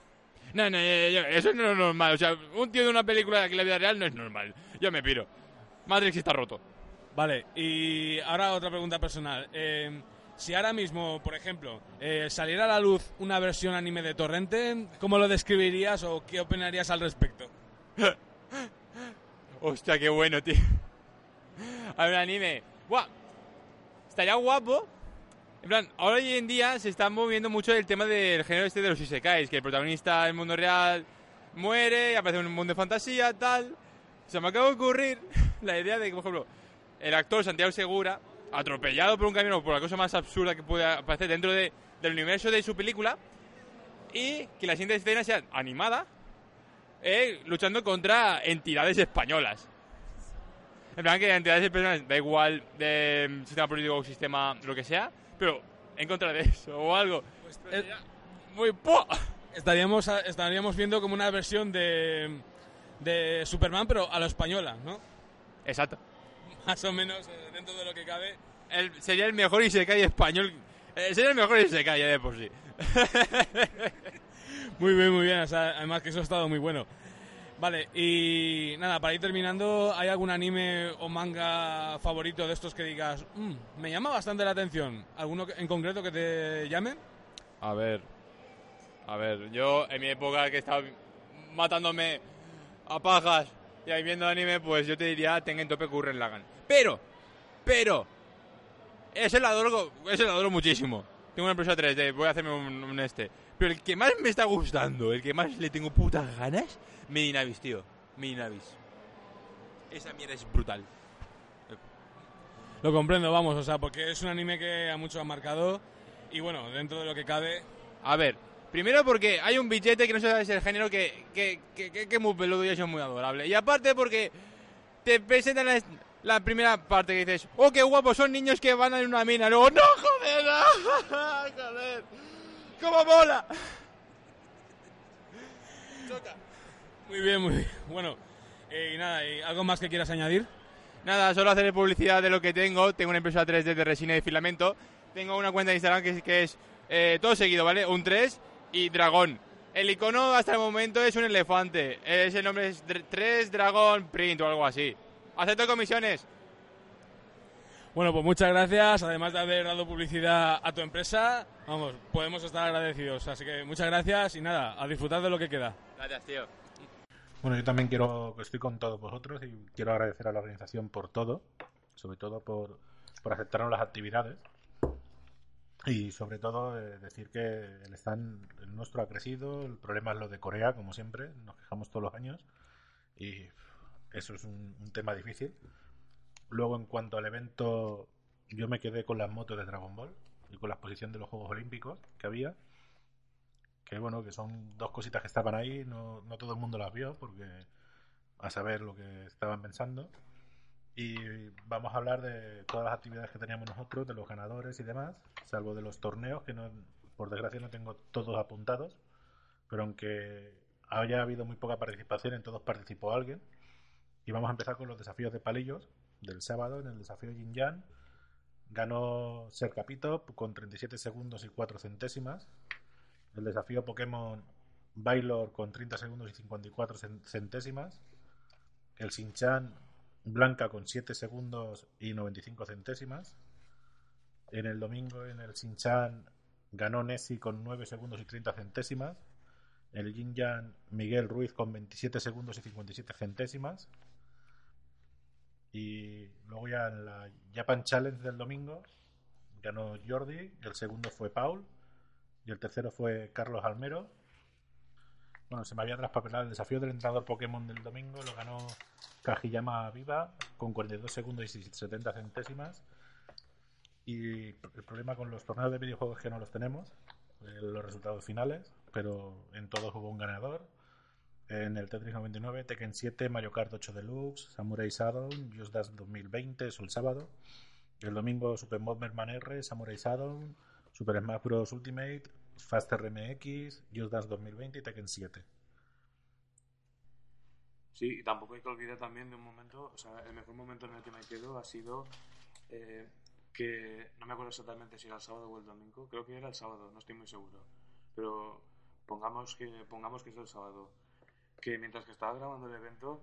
No, no, eso no es normal. O sea, un tío de una película aquí en la vida real no es normal. Yo me piro. Matrix está roto. Vale, y ahora otra pregunta personal. Eh, si ahora mismo, por ejemplo, eh, saliera a la luz una versión anime de Torrente, ¿cómo lo describirías o qué opinarías al respecto? [laughs] Hostia, qué bueno, tío. A ver, anime. ¡Buah! Estaría guapo. En plan, ahora hoy en día se está moviendo mucho el tema del género este de los isekais, que el protagonista del mundo real muere y aparece en un mundo de fantasía, tal. Se me acaba de ocurrir [laughs] la idea de que, por ejemplo, el actor Santiago Segura, atropellado por un camión por la cosa más absurda que puede aparecer dentro de- del universo de su película, y que la siguiente escena sea animada, eh, luchando contra entidades españolas. En plan que entidades españolas, da igual de mm, sistema político o sistema lo que sea, pero en contra de eso o algo. muy ¡pua! Estaríamos, estaríamos viendo como una versión de, de Superman, pero a la española, ¿no? Exacto. Más o menos eh, dentro de lo que cabe. El- sería el mejor Isekai español. eh, sería el mejor Isekai ya de por sí. [laughs] Muy bien, muy bien. o sea, además que eso ha estado muy bueno. Vale, y nada, para ir terminando, ¿hay algún anime o manga favorito de estos que digas, "Mm, me llama bastante la atención? ¿Alguno en concreto que te llame? A ver. A ver, yo en mi época que estaba matándome a pajas y ahí viendo anime, pues yo te diría Tengen Tope Curren Lagan. Pero, pero, ese lo adoro, ese adoro muchísimo. Tengo una empresa 3D, voy a hacerme un, un este. Pero el que más me está gustando, el que más le tengo putas ganas, Medinavis, tío. Medinavis. Esa mierda es brutal. Lo comprendo, vamos, o sea, porque es un anime que a muchos ha marcado y bueno, dentro de lo que cabe... A ver, primero porque hay un billete que no sabe si es el género que, que, que, que, que es muy peludo y eso es muy adorable. Y aparte porque te presentan la, la primera parte que dices, oh, qué guapo, son niños que van en una mina. Luego, no, joder, ah, [laughs] joder, cómo mola. Muy bien, muy bien. Bueno, eh, y nada, ¿y ¿algo más que quieras añadir? Nada, solo hacer publicidad de lo que tengo. Tengo una impresora 3D de resina y de filamento. Tengo una cuenta de Instagram que, es- que es eh, todo seguido, ¿vale? Un 3 y dragón. El icono hasta el momento es un elefante. Ese nombre es 3 Dragón Print o algo así. Acepto comisiones. Bueno, pues muchas gracias, además de haber dado publicidad a tu empresa, vamos, podemos estar agradecidos. Así que muchas gracias y nada, a disfrutar de lo que queda. Gracias, tío. Bueno, yo también quiero, estoy con todos vosotros y quiero agradecer a la organización por todo, sobre todo por, por aceptarnos las actividades y sobre todo eh, decir que el stand el nuestro ha crecido, el problema es lo de Corea, como siempre, nos quejamos todos los años y eso es un, tema difícil. Luego, en cuanto al evento, yo me quedé con las motos de Dragon Ball y con la exposición de los Juegos Olímpicos que había que bueno, que son dos cositas que estaban ahí, no, no todo el mundo las vio porque a saber lo que estaban pensando. Y vamos a hablar de todas las actividades que teníamos nosotros, de los ganadores y demás, salvo de los torneos, que no, por desgracia no tengo todos apuntados, pero aunque haya habido muy poca participación, en todos participó alguien. Y vamos a empezar con los desafíos de palillos del sábado, en el desafío Yin Yang. Ganó Ser Capito con 37 segundos y 4 centésimas. El desafío Pokémon Baylor con 30 segundos y 54 cen- centésimas. El Sinchan Blanca con 7 segundos y 95 centésimas. En el domingo en el Sinchan ganó Nessie con 9 segundos y 30 centésimas. El Yin Yang Miguel Ruiz con 27 segundos y 57 centésimas. Y luego ya en la Japan Challenge del domingo ganó Jordi, el segundo fue Paul y el tercero fue Carlos Almero. Bueno, se me había traspapelado el desafío del entrenador Pokémon del domingo, lo ganó Kajiyama Viva con 42 segundos y 70 centésimas. Y el problema con los torneos de videojuegos es que no los tenemos, eh, los resultados finales, pero en todos hubo un ganador. En el Tetris 99, Tekken 7, Mario Kart 8 Deluxe, Samurai Shodown, Just Dance 2020, eso el sábado. El domingo Super Bomberman R, Samurai Shodown, Super Smash Bros. Ultimate, Fast RMX, Just Dance 2020 y Tekken 7. Sí, y tampoco hay que olvidar también de un momento, o sea, el mejor momento en el que me quedo ha sido eh, que no me acuerdo exactamente si era el sábado o el domingo, creo que era el sábado, no estoy muy seguro, pero pongamos que, pongamos que es el sábado, que mientras que estaba grabando el evento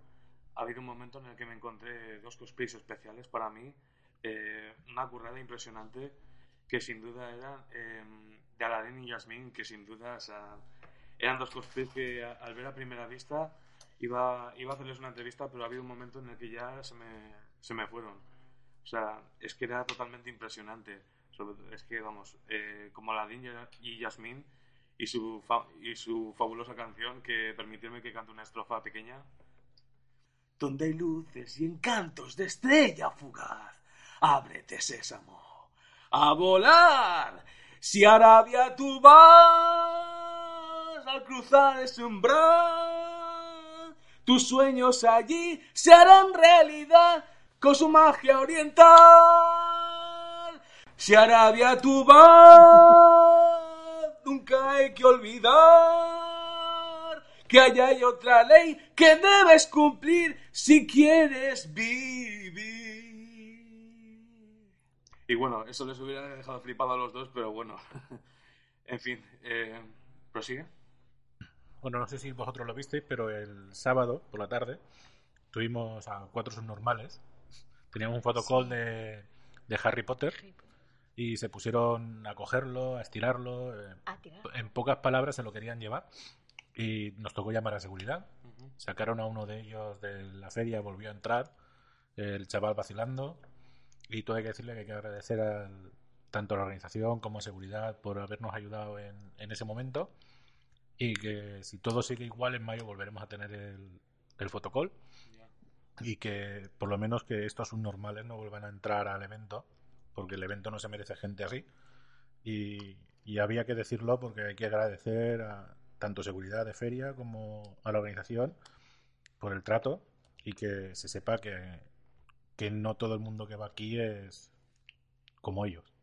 ha habido un momento en el que me encontré dos cosplays especiales para mí, eh, una currada impresionante que sin duda eran eh, de Aladdin y Yasmin, que sin duda o sea, eran dos cosplays que a- al ver a primera vista iba, iba a hacerles una entrevista, pero ha habido un momento en el que ya se me, se me fueron. O sea, es que era totalmente impresionante. Es que, vamos, eh, como Aladdin y Yasmin y su, fa- y su fabulosa canción, que permitirme que cante una estrofa pequeña. Donde hay luces y encantos de estrella fugaz, ábrete sésamo, a volar. Si Arabia tú vas al cruzar ese umbral, tus sueños allí se harán realidad con su magia oriental. Si Arabia tú vas, nunca hay que olvidar que allá hay otra ley que debes cumplir si quieres vivir. Y bueno, eso les hubiera dejado flipado a los dos, pero bueno. [laughs] en fin, eh, prosigue. Bueno, no sé si vosotros lo visteis, pero el sábado por la tarde tuvimos a cuatro subnormales. Teníamos un fotocall de, de Harry Potter y se pusieron a cogerlo, a estirarlo. eh, A tirar. en pocas palabras se lo querían llevar y nos tocó llamar a seguridad. Sacaron a uno de ellos de la feria, volvió a entrar, el chaval vacilando. Y todo hay que decirle que hay que agradecer al- tanto a la organización como a seguridad por habernos ayudado en, en ese momento. Y que si todo sigue igual, en mayo volveremos a tener el, el fotocall. Y que por lo menos que estos subnormales no vuelvan a entrar al evento, porque el evento no se merece gente así. Y, y había que decirlo porque hay que agradecer a tanto seguridad de feria como a la organización por el trato y que se sepa que, que no todo el mundo que va aquí es como ellos.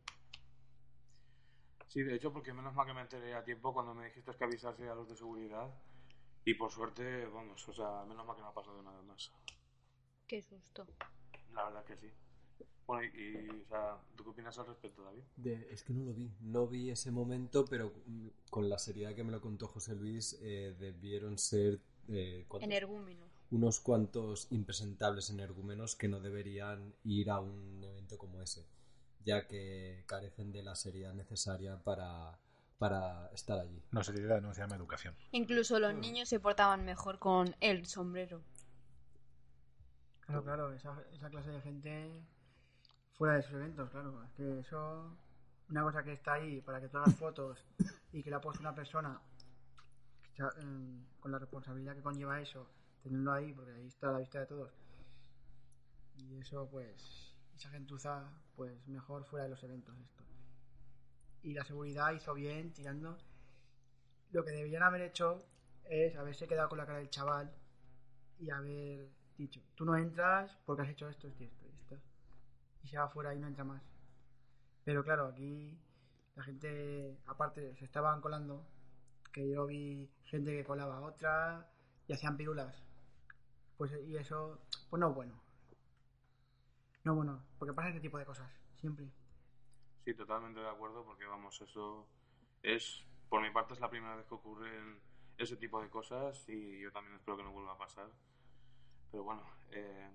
Sí, de hecho, porque menos mal que me enteré a tiempo cuando me dijiste que avisase a los de seguridad. Y por suerte, vamos, o sea, menos mal que no ha pasado nada más. Qué susto. La verdad que sí. Bueno, y, y, o sea, ¿tú qué opinas al respecto, David? De- es que no lo vi, no vi ese momento, pero mm, con la seriedad que me lo contó José Luis, eh, debieron ser eh, ¿cuántos? Energúmeno. unos cuantos impresentables energúmenos que no deberían ir a un evento como ese, ya que carecen de la seriedad necesaria para, para estar allí. No seriedad, no se llama educación. Incluso los niños se portaban mejor con el sombrero. Claro, claro, esa, esa clase de gente fuera de sus eventos, claro. Es que eso, una cosa que está ahí para que tú hagas fotos y que la puesto una persona em, con la responsabilidad que conlleva eso, tenerlo ahí, porque ahí está a la vista de todos. Y eso, pues, esa gentuza, pues mejor fuera de los eventos esto. Y la seguridad hizo bien tirando. Lo que deberían haber hecho es haberse quedado con la cara del chaval y haber dicho, tú no entras porque has hecho esto, esto esto y se va fuera y no entra más. Pero claro, aquí la gente, aparte, se estaban colando, que yo vi gente que colaba otra y hacían pirulas. Pues y eso, pues no bueno. No bueno, porque pasa este tipo de cosas, siempre. Sí, totalmente de acuerdo, porque vamos, eso es, por mi parte, es la primera vez que ocurren ese tipo de cosas y yo también espero que no vuelva a pasar. Pero bueno, eh,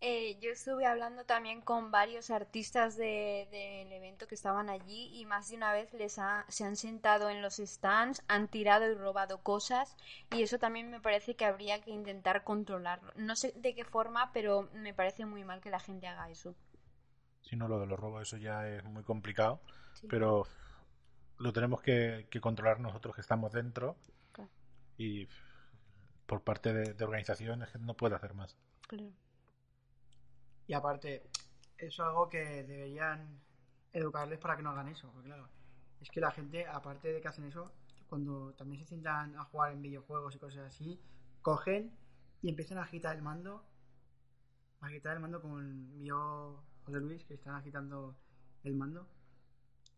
Eh, yo estuve hablando también con varios artistas de- del evento que estaban allí y más de una vez les ha- se han sentado en los stands, han tirado y robado cosas y eso también me parece que habría que intentar controlarlo. No sé de qué forma, pero me parece muy mal que la gente haga eso. Si no, lo de los robos, eso ya es muy complicado, Sí. pero lo tenemos que, que controlar nosotros que estamos dentro Claro. y por parte de, de organización es que no puede hacer más. Y aparte, eso es algo que deberían educarles para que no hagan eso. Porque claro, es que la gente, aparte de que hacen eso, cuando también se sientan a jugar en videojuegos y cosas así, cogen y empiezan a agitar el mando. A agitar el mando como vio José Luis, que están agitando el mando.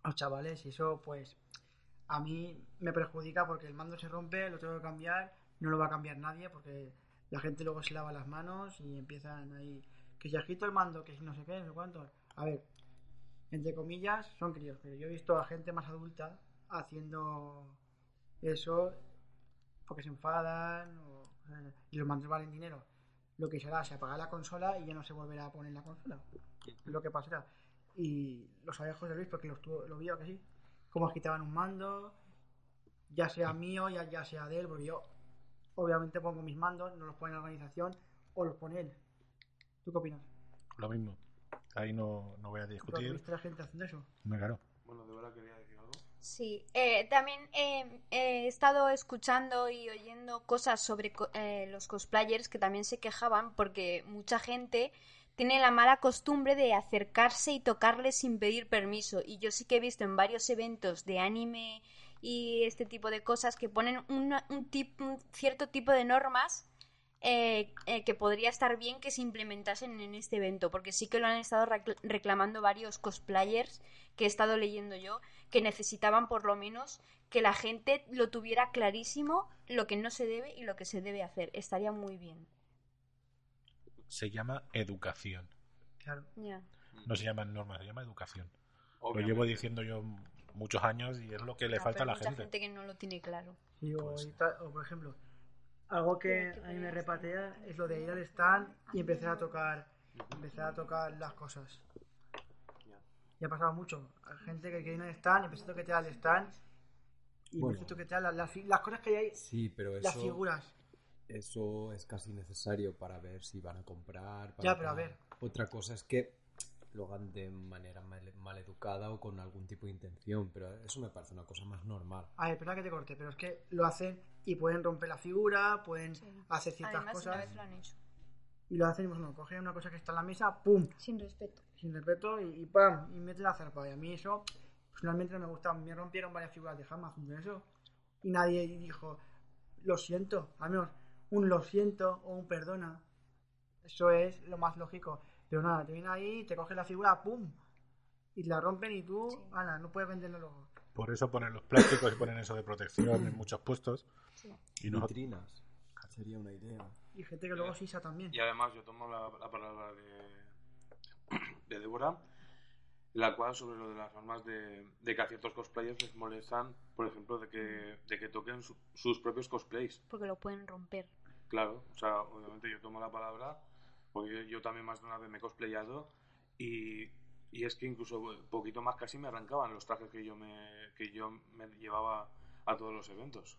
Los chavales, y eso pues a mí me perjudica porque el mando se rompe, lo tengo que cambiar, no lo va a cambiar nadie porque la gente luego se lava las manos y empiezan ahí que si agito el mando, que si no sé qué, no sé cuánto. A ver, entre comillas, son críos, pero yo he visto a gente más adulta haciendo eso porque se enfadan o, eh, y los mandos valen dinero. Lo que se hará, se apaga la consola y ya no se volverá a poner la consola. Es lo que pasará. Y lo sabía José Luis porque lo, estuvo, lo vio que sí. Cómo quitaban un mando, ya sea mío, ya, ya sea de él, porque yo obviamente pongo mis mandos, no los pone la organización o los pone él. ¿Tú qué opinas? Lo mismo. Ahí no, no voy a ¿Tú has discutir. visto a la gente haciendo eso? Me claro. Bueno, de verdad quería decir algo. Sí, eh, también eh, he estado escuchando y oyendo cosas sobre co- eh, los cosplayers que también se quejaban porque mucha gente tiene la mala costumbre de acercarse y tocarles sin pedir permiso. Y yo sí que he visto en varios eventos de anime y este tipo de cosas que ponen una- un, tip- un cierto tipo de normas eh, eh, que podría estar bien que se implementasen en este evento, porque sí que lo han estado recl- reclamando varios cosplayers que he estado leyendo yo, que necesitaban por lo menos que la gente lo tuviera clarísimo lo que no se debe y lo que se debe hacer. Estaría muy bien. Se llama educación. Claro. No se llama norma, se llama educación. Lo llevo diciendo yo muchos años y es lo que le Ah, falta a la mucha gente. gente que no lo tiene claro. Sí, o, y ta- o, por ejemplo, algo que a mí me repatea es lo de ir al stand y empezar a tocar, empezar a tocar las cosas. Y ha pasado mucho. Hay gente que quiere ir al stand y empieza a toquetear al stand y Bueno. empieza a toquetear las, las, las cosas que hay, Sí, pero las eso, figuras. eso es casi necesario para ver si van a comprar. para Ya, pero a ver. Otra cosa es que lo hagan de manera mal, mal educada o con algún tipo de intención, pero eso me parece una cosa más normal. A ver, perdona que te corte, pero es que lo hacen y pueden romper la figura, pueden hacer ciertas Además, una cosas vez lo han hecho. y lo hacen y pues no, cogen una cosa que está en la mesa, ¡pum! Sin respeto. sin respeto y, y ¡pam! y mete la zarpa. Y a mí eso personalmente no me gusta. Me rompieron varias figuras de Hama haciendo eso. Y nadie dijo, lo siento. Al menos un lo siento o un perdona. Eso es lo más lógico. Pero nada, te viene ahí, te coge la figura, ¡pum! Y la rompen y tú, ala, no puedes venderlo luego. Por eso ponen los plásticos y ponen eso de protección en muchos puestos. Y nosotros- Vitrinas. Sería una idea. Y gente que luego sisa también. Y además yo tomo la, la palabra de, de Débora, la cual sobre lo de las normas de, de que a ciertos cosplayers les molestan, por ejemplo, de que, de que toquen su- sus propios cosplays. Porque lo pueden romper. Claro, o sea, obviamente yo tomo la palabra porque yo, también más de una vez me he cosplayado y, y es que incluso poquito más casi me arrancaban los trajes que yo me, que yo me llevaba a todos los eventos.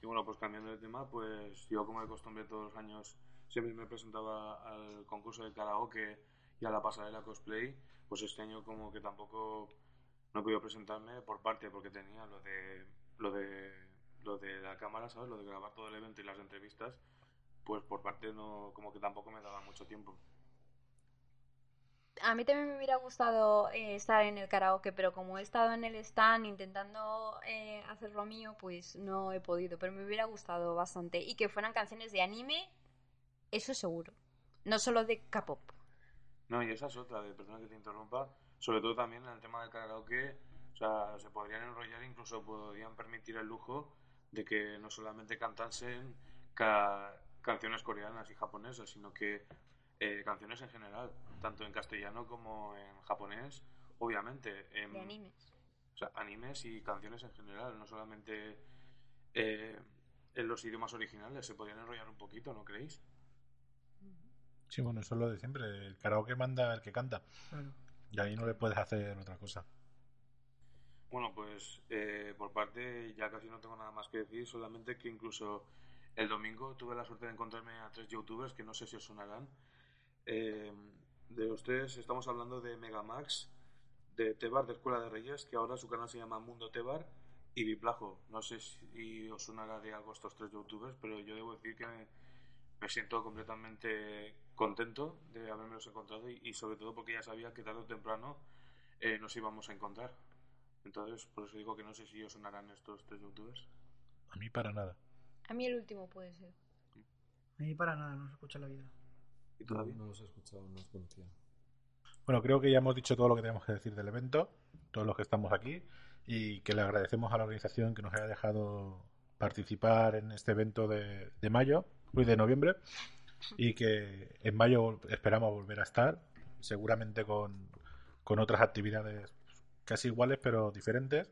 Y bueno, pues cambiando de tema, pues yo como de costumbre todos los años siempre me presentaba al concurso de karaoke y a la pasarela cosplay, pues este año como que tampoco no he podido presentarme por parte porque tenía lo de lo de lo de la cámara, ¿sabes? Lo de grabar todo el evento y las entrevistas, pues por parte no como que tampoco me daba mucho tiempo. A mí también me hubiera gustado eh, estar en el karaoke, pero como he estado en el stand intentando eh, hacer lo mío, pues no he podido. Pero me hubiera gustado bastante. Y que fueran canciones de anime, eso seguro. No solo de K-pop. No, y esa es otra, de perdona que te interrumpa, sobre todo también en el tema del karaoke, o sea, se podrían enrollar, incluso podrían permitir el lujo de que no solamente cantasen ca- canciones coreanas y japonesas, sino que eh, canciones en general, tanto en castellano como en japonés, obviamente. En, De animes. O sea, animes y canciones en general, no solamente eh, en los idiomas originales, se podrían enrollar un poquito, ¿no creéis? Sí, bueno, eso es lo de siempre. El karaoke manda el que canta. Y ahí no le puedes hacer otra cosa. Bueno, pues eh, por parte ya casi no tengo nada más que decir, solamente que incluso el domingo tuve la suerte de encontrarme a tres youtubers que no sé si os sonarán. Eh, de ustedes estamos hablando de Megamax, de Tebar de Escuela de Reyes, que ahora su canal se llama Mundo Tebar, y Biplajo. No sé si os sonará de algo estos tres youtubers, pero yo debo decir que me, siento completamente contento de habermelos encontrado y, y sobre todo porque ya sabía que tarde o temprano eh, nos íbamos a encontrar. Entonces, por eso digo que no sé si os sonarán estos tres youtubers. A mí para nada. A mí el último puede ser. A mí para nada, no se escucha la vida. ¿Y todavía? No los he escuchado, no los conocía. Bueno, creo que ya hemos dicho todo lo que tenemos que decir del evento, todos los que estamos aquí, y que le agradecemos a la organización que nos haya dejado participar en este evento de, de mayo, de noviembre, y que en mayo esperamos volver a estar, seguramente con, con otras actividades casi iguales pero diferentes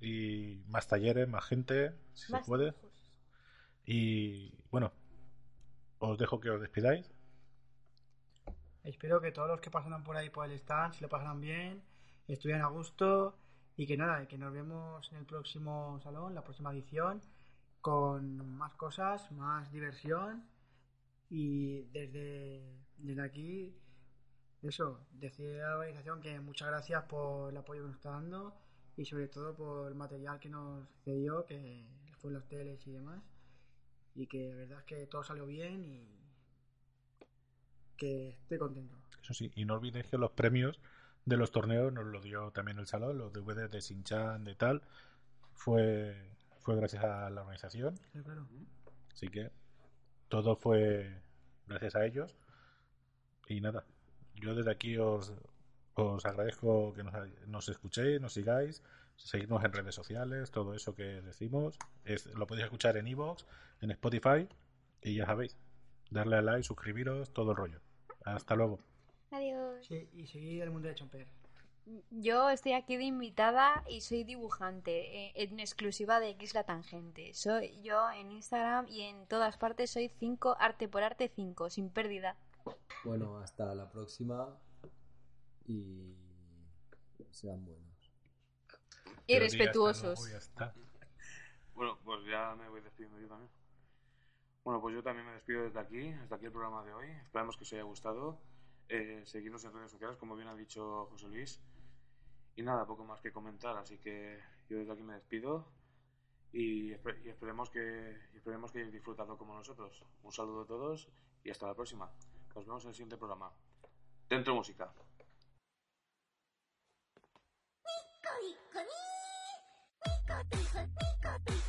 y más talleres, más gente, si Más se puede. Y bueno, os dejo que os despidáis. Espero que todos los que pasaron por ahí por el stand se lo pasaran bien, estuvieran a gusto y que nada, que nos vemos en el próximo salón, la próxima edición, con más cosas, más diversión y desde, desde aquí, eso, decir a la organización que muchas gracias por el apoyo que nos está dando y sobre todo por el material que nos cedió, que fue las teles y demás, y que la verdad es que todo salió bien y que estoy contento. Eso sí, y no olvidéis que los premios de los torneos nos lo dio también el salón, los DVDs de Sinchan, de tal, fue, fue gracias a la organización. Sí, claro. Así que todo fue gracias a ellos. Y nada, yo desde aquí os, os agradezco que nos, nos escuchéis, nos sigáis, seguirnos en redes sociales, todo eso que decimos. Es, lo podéis escuchar en iVoox, en Spotify y ya sabéis, darle a like, suscribiros, todo el rollo. Hasta luego. Adiós. Sí, y seguir el mundo de Chomper. Yo estoy aquí de invitada y soy dibujante eh, en exclusiva de X La Tangente. Soy yo en Instagram y en todas partes soy 5 arte por arte 5, sin pérdida. Bueno, hasta la próxima y sean buenos. Y respetuosos. Bueno, pues ya me voy despidiendo yo también. Bueno, pues yo también me despido desde aquí, hasta aquí el programa de hoy. Esperamos que os haya gustado. Eh, seguirnos en redes sociales, como bien ha dicho José Luis. Y nada, poco más que comentar, así que yo desde aquí me despido y, espe- y esperemos que y esperemos que hayáis disfrutado como nosotros. Un saludo a todos y hasta la próxima. Nos vemos en el siguiente programa. Dentro música. Nico